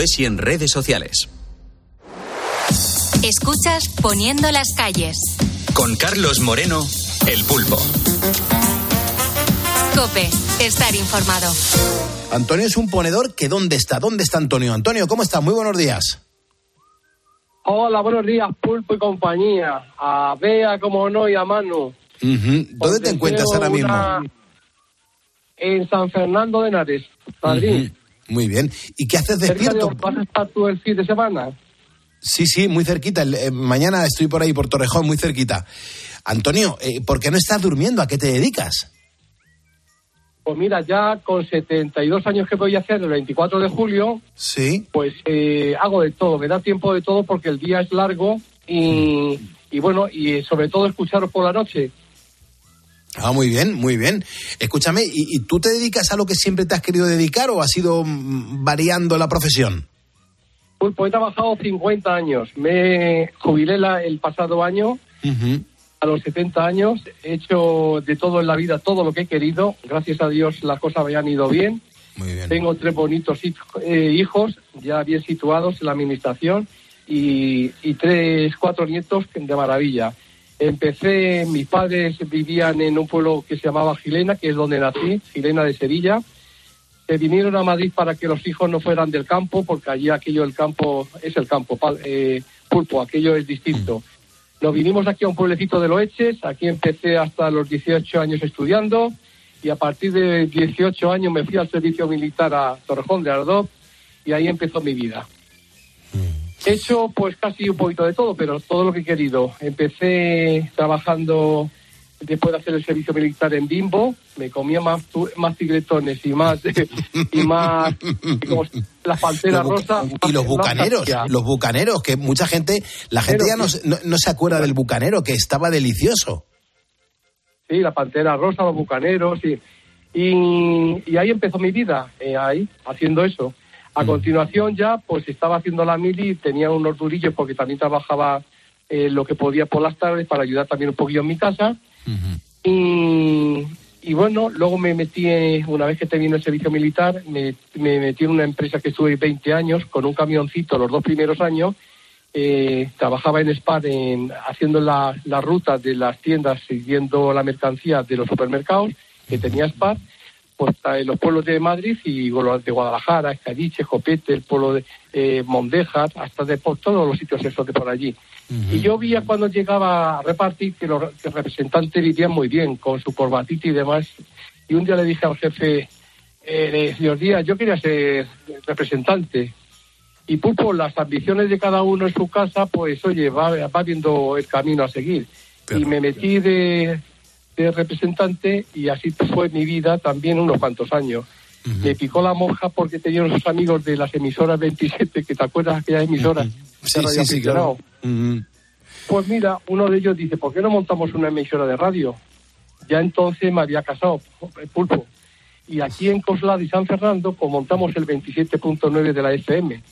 y en redes sociales. Escuchas Poniendo las calles. Con Carlos Moreno, El Pulpo. Cope. Estar informado. Antonio es un ponedor que ¿dónde está? ¿Dónde está Antonio? Antonio, ¿cómo está? Muy buenos días. Hola, buenos días, Pulpo y compañía. A Bea, como no, y a Manu. ¿Dónde te encuentras ahora mismo? Una- En San Fernando de Henares, Madrid. Muy bien. ¿Y qué haces de despierto? ¿Vas a estar tú el fin de semana? Sí, sí, muy cerquita. El- eh, mañana estoy por ahí, por Torrejón, muy cerquita. Antonio, eh, ¿por qué no estás durmiendo? ¿A qué te dedicas? Pues mira, ya con 72 años que voy a hacer el 24 de julio, Sí. pues eh, hago de todo. Me da tiempo de todo porque el día es largo y, y bueno, y sobre todo escucharos por la noche. Ah, muy bien, muy bien. Escúchame, ¿y, y tú te dedicas a lo que siempre te has querido dedicar o has ido mm, variando la profesión? Pues, pues he trabajado 50 años. Me jubilé la- el pasado año a los 70 años, he hecho de todo en la vida, todo lo que he querido. Gracias a Dios las cosas me han ido bien. Tengo tres bonitos eh, hijos ya bien situados en la administración y, y tres, cuatro nietos de maravilla. Empecé, mis padres vivían en un pueblo que se llamaba Gilena, que es donde nací, Gilena de Sevilla. Se vinieron a Madrid para que los hijos no fueran del campo, porque allí aquello el campo es el campo, eh, pulpo, aquello es distinto. Nos vinimos aquí a un pueblecito de Loeches, aquí empecé hasta los 18 años estudiando y a partir de 18 años me fui al servicio militar a Torrejón de Ardoz y ahí empezó mi vida. He hecho pues casi un poquito de todo, pero todo lo que he querido. Empecé trabajando después de hacer el servicio militar en Bimbo, me comía más, tu- más tigretones y más y más como las panteras rosas. y los bucaneros, los bucaneros, que mucha gente, la gente ya no, no, no se acuerda del bucanero, que estaba delicioso. Sí, la Pantera Rosa, los Bucaneros, y, y, y ahí empezó mi vida, eh, ahí, haciendo eso. A continuación ya, pues estaba haciendo la mili, tenía unos durillos porque también trabajaba eh, lo que podía por las tardes para ayudar también un poquillo en mi casa. Y, y bueno, luego me metí, una vez que terminé el servicio militar, me, me metí en una empresa que estuve 20 años con un camioncito los dos primeros años. Eh, trabajaba en Spar en, haciendo la, la ruta de las tiendas, siguiendo la mercancía de los supermercados que tenía Spar, pues en los pueblos de Madrid y los de Guadalajara, Escadiche, Copete, el pueblo de eh, Mondejas, hasta de por todos los sitios esos de por allí. Y yo veía cuando llegaba a repartir que los que el representante vivían muy bien, con su corbatita y demás. Y un día le dije al jefe, eh, señor Díaz, yo quería ser representante. Y Pulpo, las ambiciones de cada uno en su casa, pues oye, va, va viendo el camino a seguir. y me metí de, representante y así fue mi vida también unos cuantos años. Me picó la monja porque tenía unos amigos de las emisoras 27, que te acuerdas de aquellas emisoras. Sí, de sí, sí, claro. Pues mira, uno de ellos dice, ¿por qué no montamos una emisora de radio? Ya entonces me había casado, pulpo. Y aquí en Coslada y San Fernando, pues montamos el 27.9 de la FM.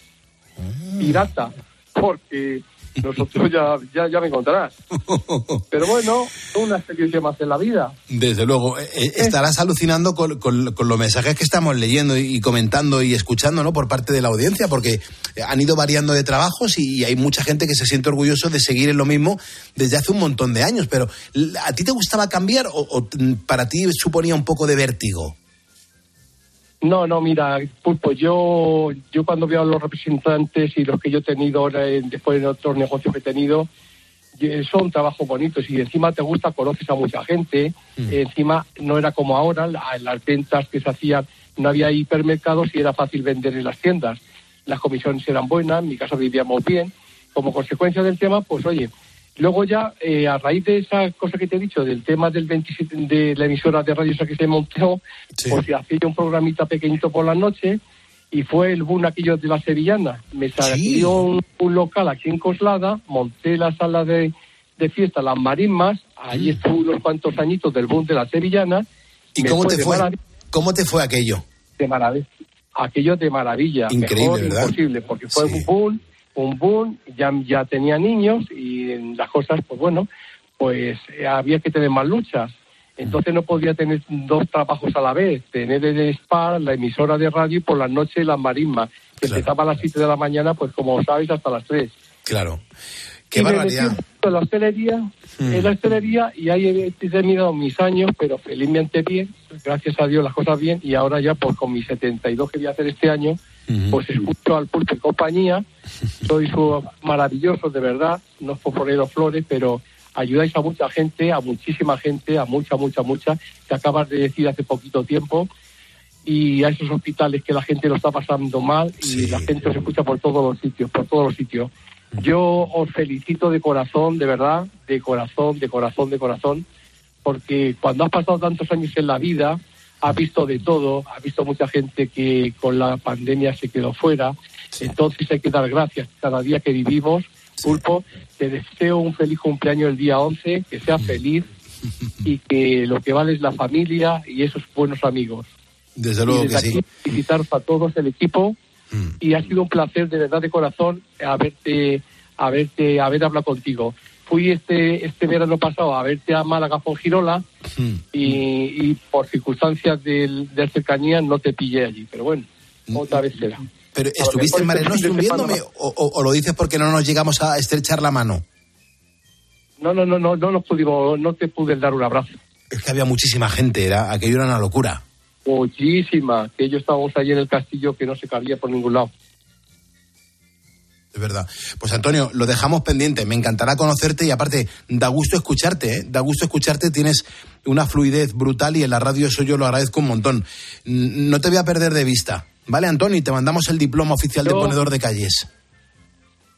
Pirata, porque nosotros ya, ya, ya me encontrarás. Pero bueno, una experiencia más en la vida. Desde luego, eh, eh, estarás alucinando con, con- con los mensajes que estamos leyendo y, comentando y escuchando ¿no? por parte de la audiencia, porque han ido variando de trabajos y, hay mucha gente que se siente orgulloso de seguir en lo mismo desde hace un montón de años. Pero, ¿a ti te gustaba cambiar o, o, para ti suponía un poco de vértigo? No, no, mira, Pulpo, yo, yo cuando veo a los representantes y los que yo he tenido ahora en- después en otros negocios que he tenido, eh, son trabajos bonitos y encima te gusta, conoces a mucha gente, eh, encima no era como ahora, la- las ventas que se hacían, no había hipermercados y era fácil vender en las tiendas. Las comisiones eran buenas, en mi casa vivíamos bien. Como consecuencia del tema, pues oye, luego ya, eh, a raíz de esa cosa que te he dicho, del tema del 27, de la emisora de radio esa que se montó, pues se hacía un programita pequeñito por la noche y fue el boom aquello de la sevillana. Me salió un, un local aquí en Coslada, monté la sala de, de fiesta, las marismas, ahí estuve unos cuantos añitos del boom de la sevillana. ¿Y cómo te fue? ¿Cómo te fue aquello? de maravilla. Aquello de maravilla. Increíble, mejor ¿verdad? imposible, porque fue un boom, un boom, ya, ya tenía niños y las cosas, pues bueno, pues eh, había que tener más luchas. Entonces no podía tener dos trabajos a la vez, tener el SPAR, la emisora de radio y por las noches la marisma, que empezaba a las 7 de la mañana, pues como sabéis, hasta las 3. Claro. Qué Y barbaridad. la hostelería, Mm. en la hostelería y ahí he tenido mis años, pero felizmente bien, gracias a Dios las cosas bien y ahora ya pues con mis 72 que voy a hacer este año, pues escucho al pulpo y compañía, sois uh, maravillosos de verdad, no es por poneros flores, pero ayudáis a mucha gente, a muchísima gente, a mucha, mucha, mucha, que acabas de decir hace poquito tiempo, y a esos hospitales que la gente lo está pasando mal y la gente os escucha por todos los sitios, por todos los sitios. Yo os felicito de corazón, de verdad, de corazón, de corazón, de corazón, porque cuando has pasado tantos años en la vida, has visto de todo, has visto mucha gente que con la pandemia se quedó fuera, entonces hay que dar gracias cada día que vivimos. Pulpo, te deseo un feliz cumpleaños el día 11, que sea feliz y que lo que vale es la familia y esos buenos amigos. Desde Y luego que desde sí. Aquí felicitaros a todos el equipo y ha sido un placer de verdad de corazón haberte, haberte, haber hablado contigo. Fui este, este verano pasado a verte a Málaga por Girola Mm. y, y por circunstancias de, cercanía no te pillé allí, pero bueno, otra vez será. Mm. Pero ¿estuviste en Mare este Nostrum viéndome o- o lo dices porque no nos llegamos a estrechar la mano? No, no, no, no, no nos pudimos, no te pude dar un abrazo. Es que había muchísima gente, era, aquello era una locura. Muchísima, que yo estábamos allí en el castillo que no se cabía por ningún lado. Es verdad. Pues Antonio, lo dejamos pendiente. Me encantará conocerte y aparte, da gusto escucharte, ¿eh? Da gusto escucharte. Tienes una fluidez brutal y en la radio eso yo lo agradezco un montón. No te voy a perder de vista. ¿Vale, Antonio? Y te mandamos el diploma oficial de ponedor de calles.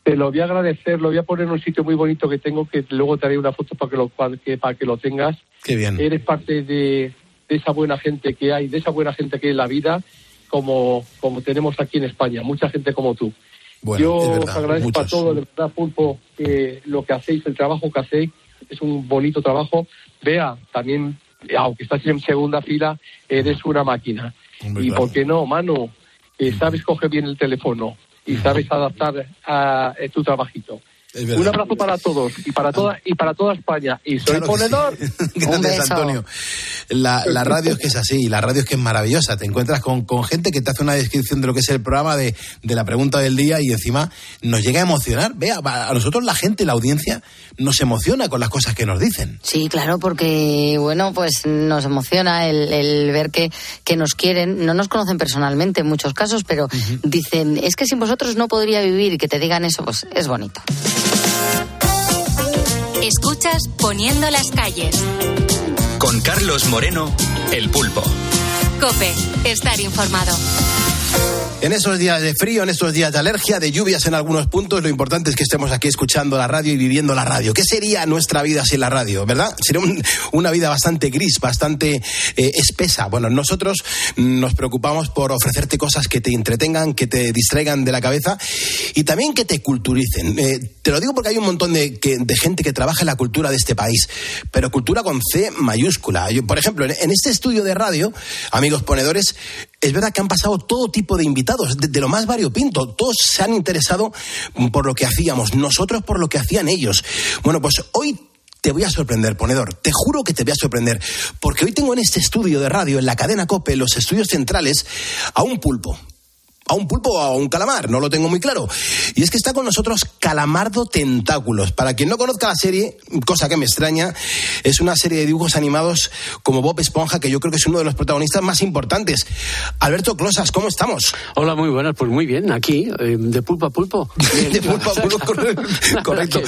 Te lo voy a agradecer, lo voy a poner en un sitio muy bonito que tengo, que luego te haré una foto para que lo, para que, para que lo tengas. Qué bien. Eres parte de, de esa buena gente que hay, de esa buena gente que hay en la vida, como, como tenemos aquí en España, mucha gente como tú. Bueno, Yo os agradezco a todos, de verdad, Pulpo, que lo que hacéis, el trabajo que hacéis, es un bonito trabajo. Vea, también, aunque estás en segunda fila, eres una máquina. Y claro. por qué no, mano, que sabes coger bien el teléfono y sabes adaptar a, eh, tu trabajito. Un abrazo para todos y para toda y para toda España. Y soy Claro sí. ponedor. Gracias, Antonio. La, la radio es que es así, la radio es que es maravillosa. Te encuentras con, con gente que te hace una descripción de lo que es el programa, de, de la pregunta del día y encima nos llega a emocionar. Vea, a nosotros la gente, la audiencia, nos emociona con las cosas que nos dicen. Sí, claro, porque bueno, pues nos emociona el, el ver que, que nos quieren, no nos conocen personalmente en muchos casos, pero dicen, es que sin vosotros no podría vivir y que te digan eso, pues es bonito. Escuchas Poniendo las calles. Con Carlos Moreno, El Pulpo. Cope, estar informado. En esos días de frío, en estos días de alergia, de lluvias en algunos puntos, lo importante es que estemos aquí escuchando la radio y viviendo la radio. ¿Qué sería nuestra vida sin la radio, verdad? Sería un- una vida bastante gris, bastante eh, espesa. Bueno, nosotros nos preocupamos por ofrecerte cosas que te entretengan, que te distraigan de la cabeza y también que te culturicen. Eh, te lo digo porque hay un montón de, gente que trabaja en la cultura de este país, pero cultura con C mayúscula. Por ejemplo, en este estudio de radio, amigos ponedores, es verdad que han pasado todo tipo de invitados, de, lo más variopinto. Todos se han interesado por lo que hacíamos, nosotros por lo que hacían ellos. Bueno, pues hoy te voy a sorprender, ponedor. Te juro que te voy a sorprender. Porque hoy tengo en este estudio de radio, en la cadena COPE, en los estudios centrales, a un pulpo. A un pulpo o a un calamar, no lo tengo muy claro. Y es que está con nosotros Calamardo Tentáculos. Para quien no conozca la serie, cosa que me extraña, es una serie de dibujos animados como Bob Esponja, que yo creo que es uno de los protagonistas más importantes. Alberto Closas, ¿cómo estamos? Hola, muy buenas, pues muy bien, aquí, eh, de pulpo a pulpo. de pulpo a pulpo, correcto.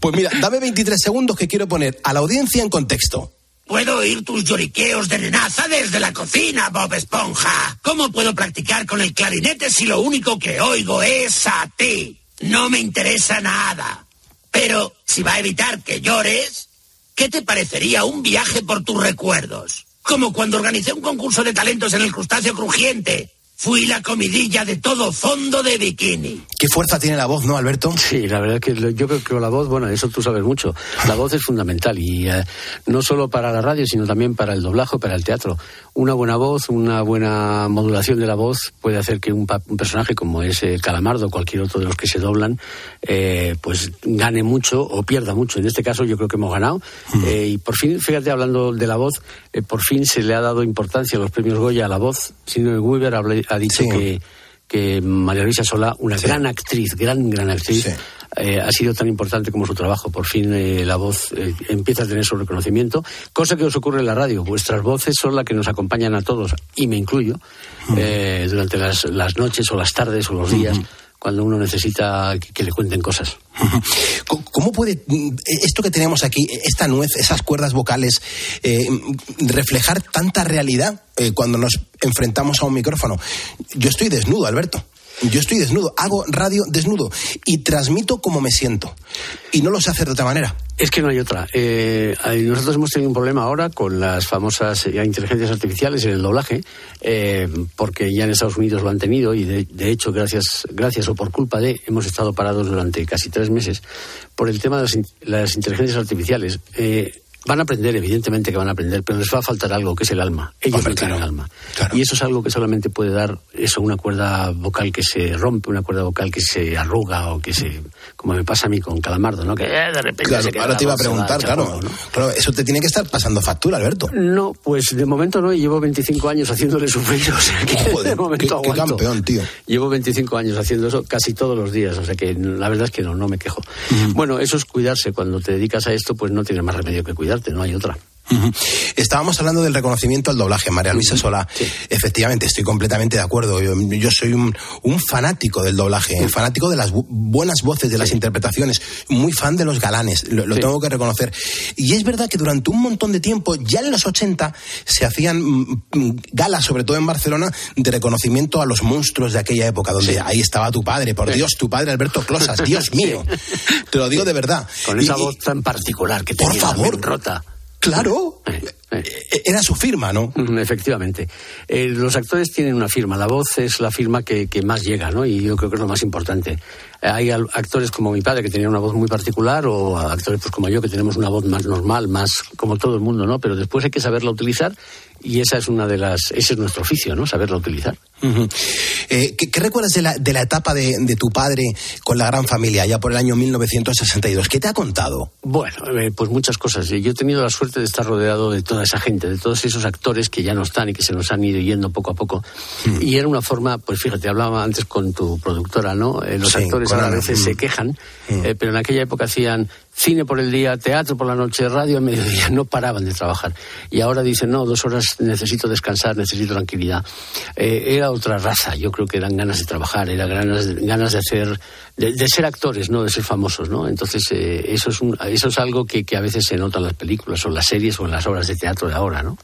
Pues mira, dame 23 segundos que quiero poner a la audiencia en contexto. Puedo oír tus lloriqueos de nenaza desde la cocina, Bob Esponja. ¿Cómo puedo practicar con el clarinete si lo único que oigo es a ti? No me interesa nada. Pero si va a evitar que llores, ¿qué te parecería un viaje por tus recuerdos? Como cuando organicé un concurso de talentos en el crustáceo crujiente. Fui la comidilla de todo fondo de bikini. ¿Qué fuerza tiene la voz, no, Alberto? Sí, la verdad que lo- yo creo que la voz, bueno, eso tú sabes mucho. La voz es fundamental y eh, no solo para la radio, sino también para el doblaje, para el teatro. Una buena voz, una buena modulación de la voz puede hacer que un, pa- un personaje como ese Calamardo o cualquier otro de los que se doblan, eh, pues gane mucho o pierda mucho. En este caso yo creo que hemos ganado. Eh, y por fin, fíjate, hablando de la voz, eh, por fin se le ha dado importancia a los premios Goya a la voz. Sino Weaver ha dicho que, que María Luisa Solá, una gran actriz, gran, gran actriz, eh, ha sido tan importante como su trabajo. Por fin eh, la voz eh, empieza a tener su reconocimiento, cosa que os ocurre en la radio. Vuestras voces son las que nos acompañan a todos, y me incluyo, eh, durante las, las noches o las tardes o los días, cuando uno necesita que, le cuenten cosas. ¿Cómo- ¿Cómo puede mm, esto que tenemos aquí, esta nuez, esas cuerdas vocales, eh, reflejar tanta realidad eh, cuando nos enfrentamos a un micrófono? Yo estoy desnudo, Alberto. Yo estoy desnudo, hago radio desnudo y transmito como me siento. Y no lo sé hacer de otra manera. Es que no hay otra. Eh, nosotros hemos tenido un problema ahora con las famosas inteligencias artificiales en el doblaje, eh, porque ya en Estados Unidos lo han tenido y de, de hecho, gracias, gracias o por culpa de, hemos estado parados durante casi tres meses por el tema de las, las inteligencias artificiales. Eh, Van a aprender, evidentemente que van a aprender, pero les va a faltar algo, que es el alma. Ellos no tienen alma. Y eso es algo que solamente puede dar eso, una cuerda vocal que se rompe, una cuerda vocal que se arruga o que se, como me pasa a mí con Calamardo, ¿no? Que eh, de repente Claro, se queda ahora te iba a preguntar, claro, claro. Eso te tiene que estar pasando factura, Alberto. No, pues de momento no, y llevo 25 años haciéndole sufrir, o sea que Joder, de momento qué- qué campeón, tío. Llevo 25 años haciendo eso casi todos los días, o sea que la verdad es que no, no me quejo. Bueno, eso es cuidarse, cuando te dedicas a esto, pues no tienes más remedio que no hay otra. Estábamos hablando del reconocimiento al doblaje, María Luisa Solá. Efectivamente, estoy completamente de acuerdo. Yo, yo soy un, un fanático del doblaje, un fanático de las bu- buenas voces, de las interpretaciones, muy fan de los galanes, lo, lo tengo que reconocer. Y es verdad que durante un montón de tiempo, ya en los 80, se hacían mm, mm, galas, sobre todo en Barcelona, de reconocimiento a los monstruos de aquella época, donde ahí estaba tu padre, por Dios, tu padre Alberto Closas, Dios mío. Te lo digo de verdad. Con esa voz tan particular que Por tenía favor. también rota. Claro. Era su firma, ¿no? Mm, Efectivamente. Eh, los actores tienen una firma. La voz es la firma que, que más llega, ¿no? Y yo creo que es lo más importante. Hay actores como mi padre que tenía una voz muy particular o actores pues como yo que tenemos una voz más normal, más como todo el mundo, ¿no? Pero después hay que saberla utilizar y esa es una de las, ese es nuestro oficio, ¿no? Saberla utilizar. Ujú. Eh, ¿qué, qué recuerdas de la, de la etapa de, de tu padre con la gran familia, ya por el año 1962? ¿Qué te ha contado? Bueno, eh, pues muchas cosas. Yo he tenido la suerte de estar rodeado de toda esa gente, de todos esos actores que ya no están y que se nos han ido yendo poco a poco. Y era una forma, pues fíjate, hablaba antes con tu productora, ¿no? Eh, los Sí, actores ahora a veces Mm. se quejan, eh, pero en aquella época hacían cine por el día, teatro por la noche, radio al mediodía, no paraban de trabajar. Y ahora dicen, no, dos horas necesito descansar, necesito tranquilidad. Eh, era otra raza, yo creo que eran ganas de trabajar, eran ganas, ganas de hacer, de, de ser actores, no de ser famosos, ¿no? Entonces, eh, eso, es un- eso es algo que, que a veces se nota en las películas o en las series o en las obras de teatro de ahora, ¿no?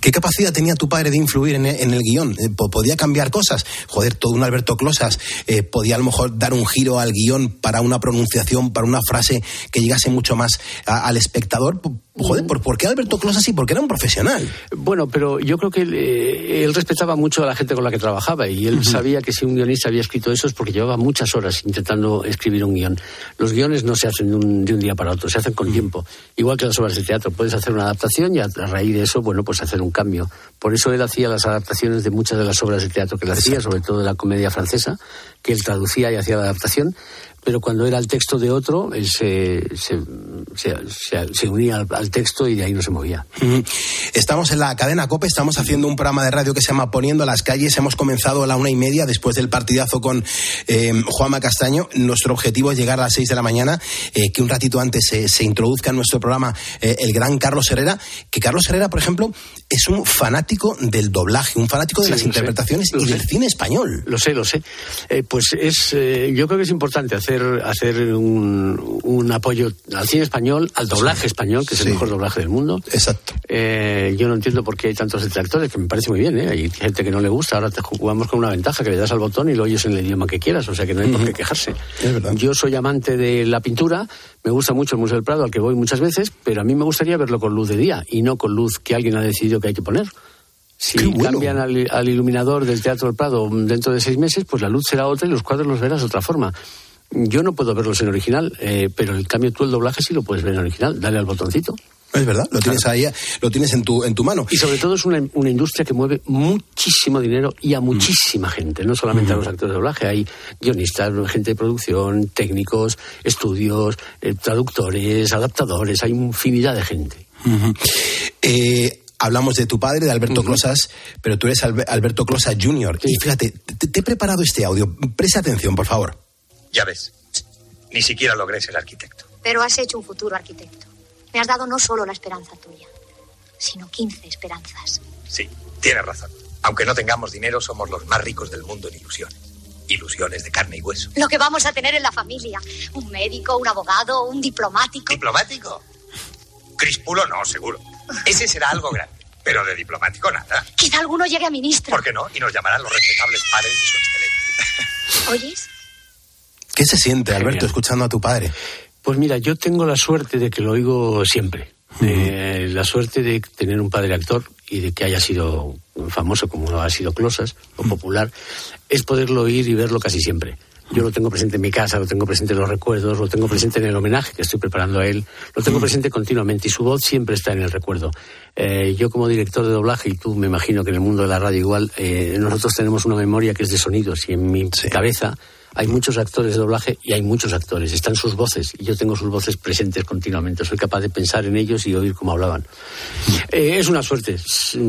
¿Qué capacidad tenía tu padre de influir en el, en guion? Eh, po- ¿Podía cambiar cosas? Joder, todo un Alberto Closas eh, podía a lo mejor dar un giro al guion para una pronunciación, para una frase que llegase mucho más al espectador. Joder, ¿por, por qué Alberto Closas sí? Porque era un profesional. Bueno, pero yo creo que él, eh, él respetaba mucho a la gente con la que trabajaba y él sabía que si un guionista había escrito eso es porque llevaba muchas horas intentando escribir un guion. Los guiones no se hacen de un, de un día para otro, se hacen con tiempo. Igual que las obras de teatro, puedes hacer una adaptación y a, a raíz de eso, bueno, pues hacer un cambio. Por eso él hacía las adaptaciones de muchas de las obras de teatro que él hacía, sobre todo de la comedia francesa, que él traducía y hacía la adaptación pero cuando era el texto de otro, él se, se, se, unía al, al texto y de ahí no se movía. Estamos en la cadena COPE, estamos haciendo un programa de radio que se llama Poniendo las calles. Hemos comenzado a la una y media después del partidazo con eh, Juanma Castaño. Nuestro objetivo es llegar a las seis de la mañana, eh, que un ratito antes se, se introduzca en nuestro programa eh, el gran Carlos Herrera. Que Carlos Herrera, por ejemplo, es un fanático del doblaje, un fanático de Sí, las sé, interpretaciones y sé. del cine español. Lo sé, lo sé. Eh, pues es, yo creo que es importante hacer, hacer un, un apoyo al cine español, al doblaje español, que es el mejor doblaje del mundo. Exacto. Eh, yo no entiendo por qué hay tantos detractores, que me parece muy bien, ¿eh? Hay gente que no le gusta, ahora te jugamos con una ventaja, que le das al botón y lo oyes en el idioma que quieras, o sea que no hay por qué quejarse. Yo soy amante de la pintura, me gusta mucho el Museo del Prado, al que voy muchas veces, pero a mí me gustaría verlo con luz de día y no con luz que alguien ha decidido que hay que poner. Si cambian al, al iluminador del Teatro del Prado dentro de seis meses, pues la luz será otra y los cuadros los verás de otra forma. Yo no puedo verlos en original, eh, pero en cambio tú el doblaje sí lo puedes ver en original. Dale al botoncito. Es verdad, lo tienes ahí, lo tienes en tu, en tu mano. Y sobre todo es una, una industria que mueve muchísimo dinero y a muchísima gente, no solamente a los actores de doblaje, hay guionistas, gente de producción, técnicos, estudios, eh, traductores, adaptadores, hay infinidad de gente. Eh, hablamos de tu padre, de Alberto Closas, pero tú eres Albe- Alberto Closas Jr. Y fíjate, te, te he preparado este audio. Presta atención, por favor. Ya ves, ni siquiera logré ser arquitecto. Pero has hecho un futuro arquitecto. Me has dado no solo la esperanza tuya, sino 15 esperanzas. Sí, tienes razón. Aunque no tengamos dinero, somos los más ricos del mundo en ilusiones. Ilusiones de carne y hueso. Lo que vamos a tener en la familia. Un médico, un abogado, un diplomático. ¿Diplomático? Crispulo no, seguro. Ese será algo grande. Pero de diplomático nada. Quizá alguno llegue a ministro. ¿Por qué no? Y nos llamarán los respetables padres de su excelencia. ¿Oyes? ¿Qué se siente, Alberto, escuchando a tu padre? Pues mira, yo tengo la suerte de que lo oigo siempre. Eh, la suerte de tener un padre actor y de que haya sido famoso como ha sido Closas o popular, es poderlo oír y verlo casi siempre. Yo lo tengo presente en mi casa, lo tengo presente en los recuerdos, lo tengo presente en el homenaje que estoy preparando a él, lo tengo presente continuamente y su voz siempre está en el recuerdo. Eh, yo como director de doblaje, y tú me imagino que en el mundo de la radio igual, eh, nosotros tenemos una memoria que es de sonidos y en mi cabeza hay muchos actores de doblaje y hay muchos actores, están sus voces y yo tengo sus voces presentes continuamente, soy capaz de pensar en ellos y oír cómo hablaban. Eh, es una suerte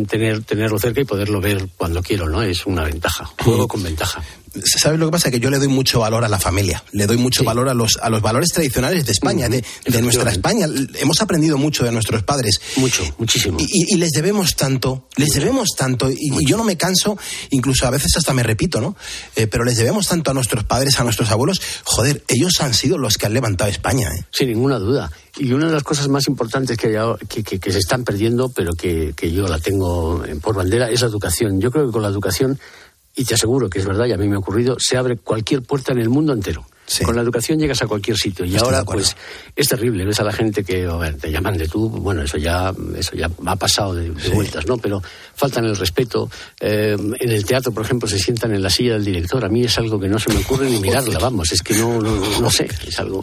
tener, tenerlo cerca y poderlo ver cuando quiero, ¿no? Es una ventaja, juego con ventaja. ¿Sabes lo que pasa? Que yo le doy mucho valor a la familia, le doy mucho valor a los, a los valores tradicionales de España, de, de nuestra España. Hemos aprendido mucho de nuestros padres. Mucho, muchísimo. Y, les debemos tanto, les debemos tanto, y, y yo no me canso, incluso a veces hasta me repito, ¿no? Eh, pero les debemos tanto a nuestros padres, a nuestros abuelos. Joder, ellos han sido los que han levantado España, ¿eh? Sin ninguna duda. Y una de las cosas más importantes que, que, que- que se están perdiendo, pero que, que yo la tengo por bandera, es la educación. Yo creo que con la educación, y te aseguro que es verdad, y a mí me ha ocurrido, se abre cualquier puerta en el mundo entero. Con la educación llegas a cualquier sitio. Y Estoy ahora, pues, es terrible. Ves a la gente que a ver, te llaman de tú, bueno, eso ya, eso ya ha pasado de, de vueltas, ¿no? Pero faltan el respeto. Eh, en el teatro, por ejemplo, se sientan en la silla del director. A mí es algo que no se me ocurre ni mirarla, vamos. Es que no, no, no- sé, es algo.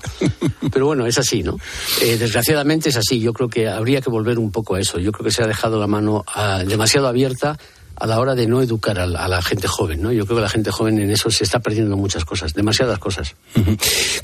Pero bueno, es así, ¿no? Eh, desgraciadamente es así. Yo creo que habría que volver un poco a eso. Yo creo que se ha dejado la mano ah, demasiado abierta a la hora de no educar a la, a la gente joven, ¿no? Yo creo que la gente joven en eso se está perdiendo muchas cosas, demasiadas cosas.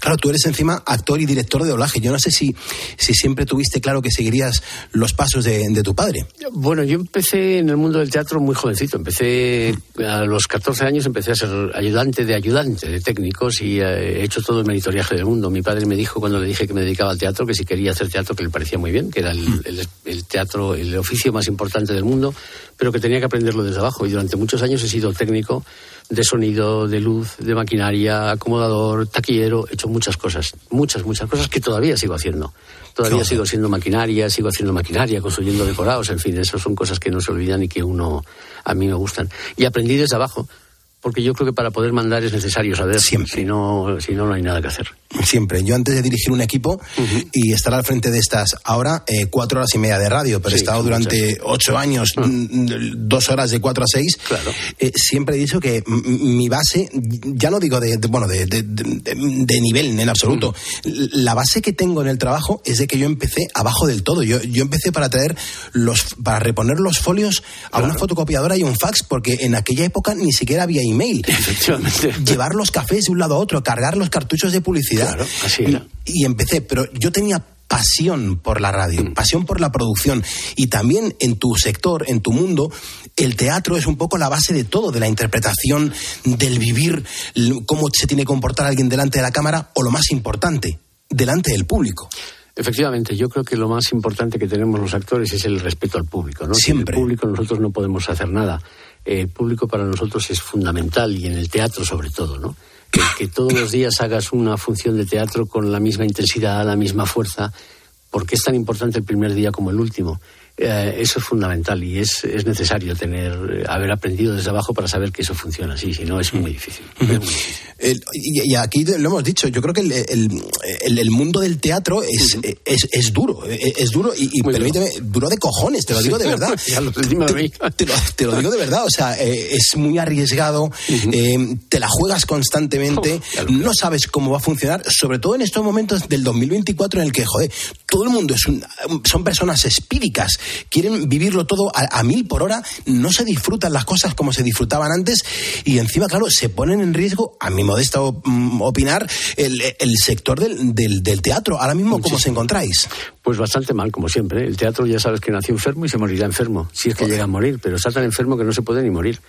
Claro, tú eres encima actor y director de doblaje. Yo no sé si, si siempre tuviste claro que seguirías los pasos de, de tu padre. Bueno, yo empecé en el mundo del teatro muy jovencito. Empecé a los 14 años, empecé a ser ayudante de ayudante de técnicos y eh, he hecho todo el monitoriaje del mundo. Mi padre me dijo cuando le dije que me dedicaba al teatro que si quería hacer teatro que le parecía muy bien, que era el, el- el teatro, el oficio más importante del mundo, pero que tenía que aprenderlo desde abajo. Y durante muchos años he sido técnico de sonido, de luz, de maquinaria, acomodador, taquillero, he hecho muchas cosas, muchas, muchas cosas que todavía sigo haciendo. Todavía Claro. sigo siendo maquinaria, sigo haciendo maquinaria, construyendo decorados, en fin, esas son cosas que no se olvidan y que uno, a mí me gustan. Y aprendí desde abajo, porque yo creo que para poder mandar es necesario saber, si no, si no, no hay nada que hacer. Siempre. Yo antes de dirigir un equipo y estar al frente de estas, ahora eh, cuatro horas y media de radio, pero he estado durante muchas. ocho años, mm, dos horas de cuatro a seis. Eh, siempre he dicho que mm, mi base, ya no digo de, de- bueno, de, de- nivel en absoluto, la base que tengo en el trabajo es de que yo empecé abajo del todo. Yo, yo empecé para traer los, para reponer los folios a una fotocopiadora y un fax, porque en aquella época ni siquiera había email. Efectivamente. Llevar los cafés de un lado a otro, cargar los cartuchos de publicidad. Claro, así era. Y, y empecé, pero yo tenía pasión por la radio, Mm. pasión por la producción y también en tu sector, en tu mundo, el teatro es un poco la base de todo, de la interpretación, del vivir, cómo se tiene que comportar alguien delante de la cámara o lo más importante, delante del público. Efectivamente, yo creo que lo más importante que tenemos los actores es el respeto al público. ¿no? Sin Siempre. el público nosotros no podemos hacer nada. El público para nosotros es fundamental y en el teatro sobre todo, ¿no? Que, que todos los días hagas una función de teatro con la misma intensidad, la misma fuerza, porque es tan importante el primer día como el último. Eh, eso es fundamental y es, es necesario tener, eh, haber aprendido desde abajo para saber que eso funciona así, si no es muy difícil. Es muy difícil. El- y, y aquí lo hemos dicho, yo creo que el, el- mundo del teatro es, es, es duro, es, duro y, y permíteme, duro de cojones, te lo digo de verdad. Lo-. Te lo, te lo digo de verdad, o sea, eh, es muy arriesgado, eh, te la juegas constantemente, no sabes cómo va a funcionar, sobre todo en estos momentos del 2024 en el que, joder, todo el mundo es un- son personas espíricas, quieren vivirlo todo a, a mil por hora, no se disfrutan las cosas como se disfrutaban antes y encima, claro, se ponen en riesgo, a mi modesto mm, opinar, el, el sector del, del- del teatro. Ahora mismo, ¿cómo os encontráis? Pues bastante mal, como siempre. El teatro ya sabes que nació enfermo y se morirá enfermo, si es que llega a morir, pero está tan enfermo que no se puede ni morir.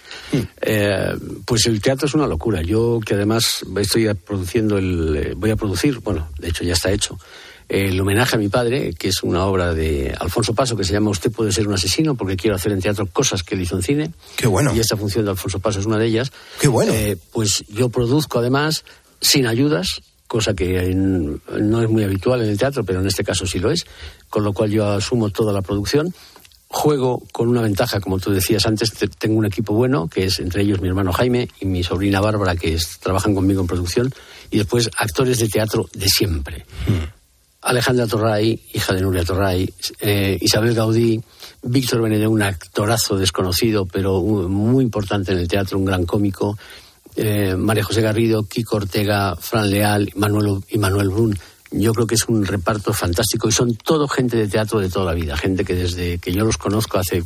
Eh, pues el teatro es una locura. Yo que además estoy produciendo el, eh, voy a producir, bueno, de hecho ya está hecho, el homenaje a mi padre, que es una obra de Alfonso Paso que se llama Usted puede ser un asesino, porque quiero hacer en teatro cosas que él hizo en cine. Qué bueno. Y esta función de Alfonso Paso es una de ellas. Qué bueno. Eh, pues yo produzco además sin ayudas, cosa que no es muy habitual en el teatro, pero en este caso sí lo es, con lo cual yo asumo toda la producción. Juego con una ventaja, como tú decías antes, te- tengo un equipo bueno, que es entre ellos mi hermano Jaime y mi sobrina Bárbara, que es- trabajan conmigo en producción, y después actores de teatro de siempre. Alejandra Torray, hija de Nuria Torray, eh, Isabel Gaudí, Víctor Benedé, un actorazo desconocido, pero muy importante en el teatro, un gran cómico, eh, María José Garrido, Kiko Ortega, Fran Leal Manuel, y Manuel Brun. Yo creo que es un reparto fantástico y son todo gente de teatro de toda la vida, gente que desde que yo los conozco hace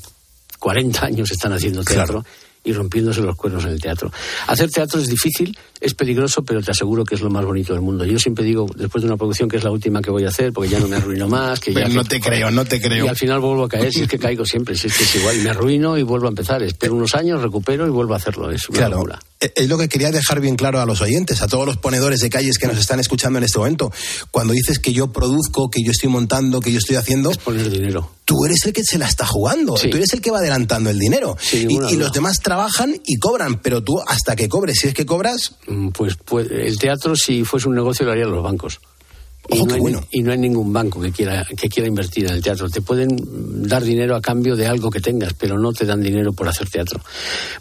40 años están haciendo teatro y rompiéndose los cuernos en el teatro. Hacer teatro es difícil, es peligroso, pero te aseguro que es lo más bonito del mundo. Yo siempre digo, después de una producción que es la última que voy a hacer, porque ya no me arruino más, que ya... Pero no te creo, no te creo. Y al final vuelvo a caer, si es que caigo siempre, si es que es igual, me arruino y vuelvo a empezar. Espero unos años, recupero y vuelvo a hacerlo. Es una Claro. locura. Eh, Es lo que quería dejar bien claro a los oyentes, a todos los ponedores de calles que nos están escuchando en este momento. Cuando dices que yo produzco, que yo estoy montando, que yo estoy haciendo. poner dinero. Tú eres el que se la está jugando. Sí. Tú eres el que va adelantando el dinero. Y, los demás trabajan y cobran, pero tú hasta que cobres, si es que cobras. Mm, Pues, pues el teatro, si fuese un negocio, lo harían los bancos. Y, no hay, bueno. y no hay ningún banco que quiera, que quiera invertir en el teatro. Te pueden mm, dar dinero a cambio de algo que tengas, pero no te dan dinero por hacer teatro.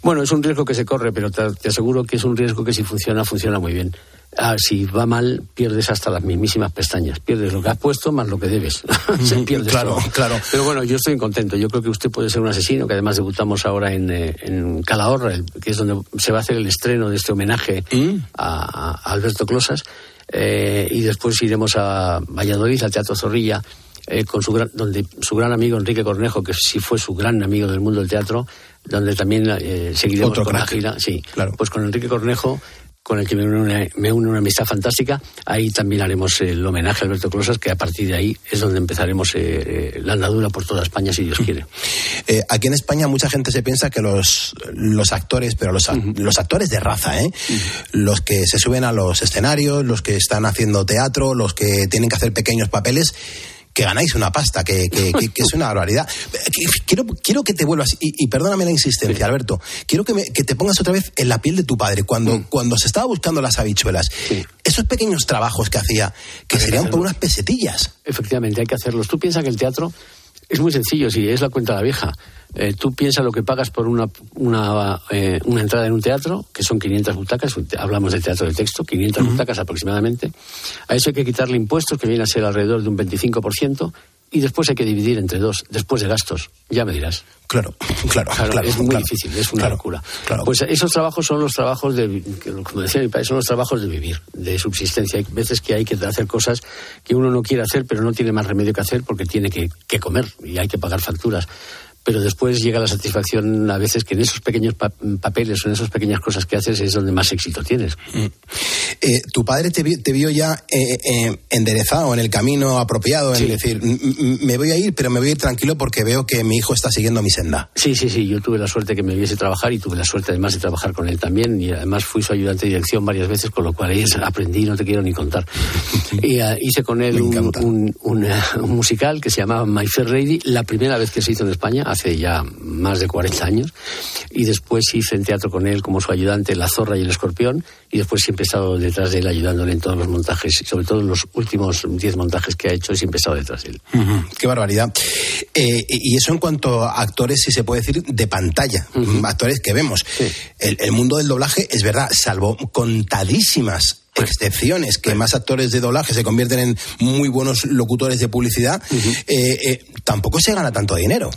Bueno, es un riesgo que se corre, pero te, te aseguro que es un riesgo que si funciona, funciona muy bien. Ah, si va mal, pierdes hasta las mismísimas pestañas. Pierdes lo que has puesto más lo que debes. se pierde claro, todo. claro. Pero bueno, yo estoy contento. Yo creo que usted puede ser un asesino, que además debutamos ahora en, eh, en Calahorra, que es donde se va a hacer el estreno de este homenaje Mm. a, a Alberto Closas. Eh, y después iremos a Valladolid, al Teatro Zorrilla, eh, con su gran, donde su gran amigo Enrique Cornejo, que sí fue su gran amigo del mundo del teatro, donde también eh, seguiremos Otro con la gira. Sí, Pues con Enrique Cornejo, con el que me une, una, me une una amistad fantástica, ahí también haremos el homenaje a Alberto Closas, que a partir de ahí es donde empezaremos eh, eh, la andadura por toda España, si Dios quiere. Eh, aquí en España mucha gente se piensa que los, los actores, pero los, los actores de raza, ¿eh? los que se suben a los escenarios, los que están haciendo teatro, los que tienen que hacer pequeños papeles, que ganáis una pasta, que, que- que- que es una barbaridad. Eh, Quiero, quiero que te vuelvas, y, y perdóname la insistencia, Alberto, quiero que, me- que te pongas otra vez en la piel de tu padre, cuando, cuando se estaba buscando las habichuelas. Esos pequeños trabajos que hacía, que serían por unas pesetillas. Efectivamente, hay que hacerlos. Tú piensas que el teatro es muy sencillo, sí, es la cuenta de la vieja. Eh, tú piensas lo que pagas por una, una, eh, una entrada en un teatro, que son 500 butacas, hablamos de teatro de texto, 500 butacas aproximadamente. A eso hay que quitarle impuestos, que viene a ser alrededor de un 25%, y después hay que dividir entre dos, después de gastos. Ya me dirás. Claro, claro, claro, es muy claro. difícil, es una Claro, locura. Pues esos trabajos son los trabajos de, como decía mi padre, son los trabajos de vivir, de subsistencia. Hay veces que hay que hacer cosas que uno no quiere hacer, pero no tiene más remedio que hacer porque tiene que, que comer y hay que pagar facturas. Pero después llega la satisfacción a veces que en esos pequeños pa- papeles o en esas pequeñas cosas que haces es donde más éxito tienes. Eh, tu padre te, vi- te vio ya eh, eh, enderezado en el camino apropiado, en decir, "M- m- me voy a ir, pero me voy a ir tranquilo porque veo que mi hijo está siguiendo mi senda. Sí, sí, sí. Yo tuve la suerte que me viese trabajar y tuve la suerte además de trabajar con él también. Y además fui su ayudante de dirección varias veces, con lo cual ahí aprendí, no te quiero ni contar. y ah, hice con él un, un- un, eh, un musical que se llamaba My Fair Lady, la primera vez que se hizo en España, hace ya más de 40 años. Y después hice en teatro con él como su ayudante La Zorra y el Escorpión. Y después siempre he estado detrás de él ayudándole en todos los montajes, sobre todo en los últimos 10 montajes que ha hecho, siempre he estado detrás de él. Ujú, Qué barbaridad. Eh, y eso en cuanto a actores, si se puede decir, de pantalla, actores que vemos. El, el mundo del doblaje es verdad, salvo contadísimas excepciones, que más actores de doblaje se convierten en muy buenos locutores de publicidad, eh, eh, tampoco se gana tanto dinero.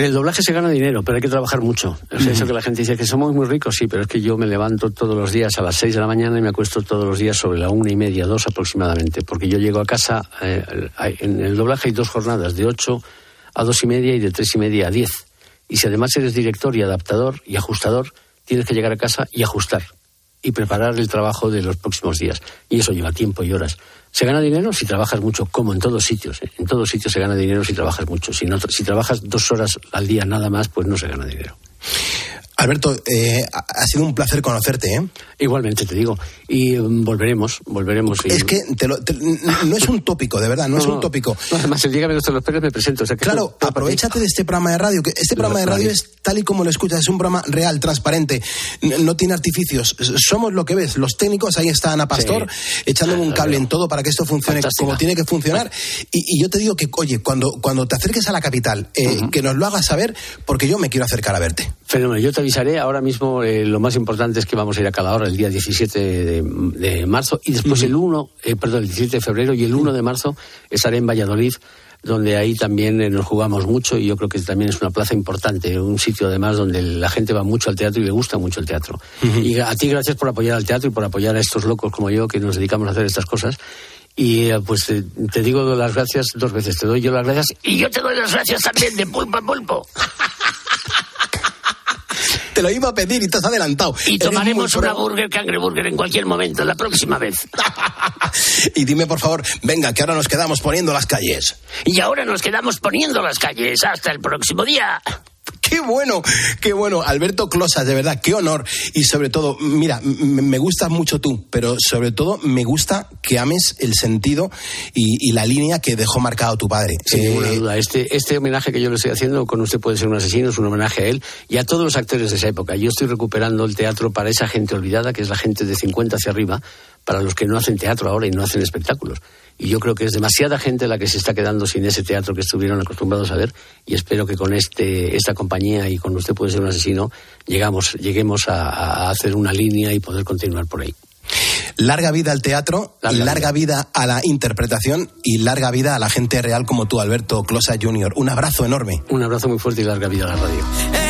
En el doblaje se gana dinero, pero hay que trabajar mucho. O sea, Eso que la gente dice que somos muy ricos, sí, pero es que yo me levanto todos los días a las 6 de la mañana y me acuesto todos los días sobre la una y media, dos aproximadamente, porque yo llego a casa, eh, en el doblaje hay dos jornadas, de 8 a dos y media y de tres y media a 10. Y si además eres director y adaptador y ajustador, tienes que llegar a casa y ajustar y preparar el trabajo de los próximos días. Y eso lleva tiempo y horas. Se gana dinero si trabajas mucho, como en todos sitios. ¿eh? En todos sitios se gana dinero si trabajas mucho. Si, no, si trabajas dos horas al día nada más, pues no se gana dinero. Alberto, eh, ha sido un placer conocerte. ¿eh? Igualmente te digo. Y mm, volveremos, volveremos. y- Es que te lo- te- no es un tópico, de verdad, no, es un tópico. No, además, el día que menos te lo esperes me presento. O sea, que Claro, aprovechate de este programa de radio, que este programa de radio es tal y como lo escuchas, es un programa real, transparente, no tiene artificios. Somos lo que ves, los técnicos, ahí está Ana Pastor, echándome un cable en todo para que esto funcione como tiene que funcionar. Y, y yo te digo que, oye, cuando, cuando te acerques a la capital, eh, que nos lo hagas saber, porque yo me quiero acercar a verte. Fenómeno, yo te avisaré. Ahora mismo eh, lo más importante es que vamos a ir a Calahorra el día 17 de, de marzo y después el 1, eh, perdón, el 17 de febrero y el 1 de marzo estaré en Valladolid donde ahí también eh, nos jugamos mucho y yo creo que también es una plaza importante, un sitio además donde la gente va mucho al teatro y le gusta mucho el teatro. Y a ti gracias por apoyar al teatro y por apoyar a estos locos como yo que nos dedicamos a hacer estas cosas. Y eh, pues te, te digo las gracias dos veces, te doy yo las gracias Y yo te doy las gracias también de pulpo a pulpo. Te lo iba a pedir y te has adelantado. Y Eres tomaremos una burger cangreburger en cualquier momento, la próxima vez. Y dime, por favor, venga, que ahora nos quedamos poniendo las calles. Y ahora nos quedamos poniendo las calles. Hasta el próximo día. Qué bueno, qué bueno. Alberto Closas, de verdad, qué honor. Y sobre todo, mira, me gustas mucho tú, pero sobre todo me gusta que ames el sentido y, y la línea que dejó marcado tu padre. Sin Eh, ninguna duda. Este, este homenaje que yo le estoy haciendo con usted puede ser un asesino, es un homenaje a él y a todos los actores de esa época. Yo estoy recuperando el teatro para esa gente olvidada, que es la gente de 50 hacia arriba, para los que no hacen teatro ahora y no hacen espectáculos. Y yo creo que es demasiada gente la que se está quedando sin ese teatro que estuvieron acostumbrados a ver y espero que con este, esta compañía y con usted puede ser un asesino llegamos, lleguemos a, a hacer una línea y poder continuar por ahí. Larga vida al teatro, Larga larga, vida. a la interpretación y larga vida a la gente real como tú, Alberto Closas Jr. Un abrazo enorme. Un abrazo muy fuerte y larga vida a la radio.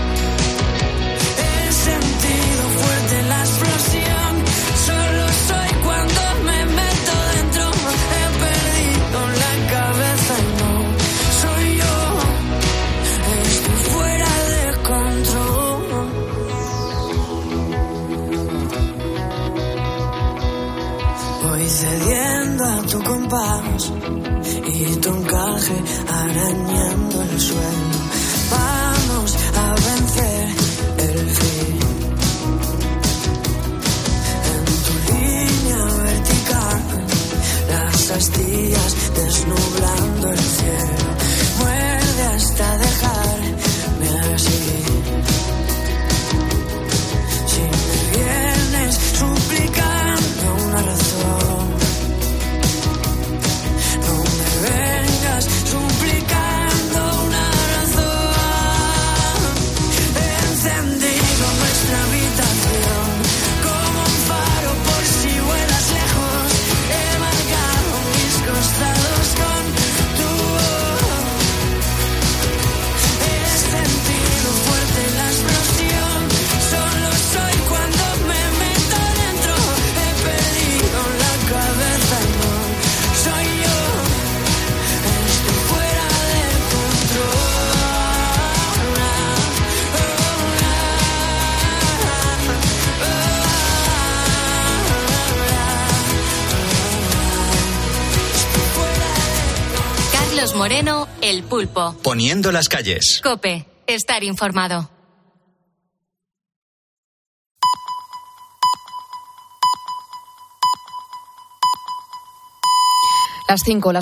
Pulpo. Poniendo las calles. Cope, estar informado. Las cinco, las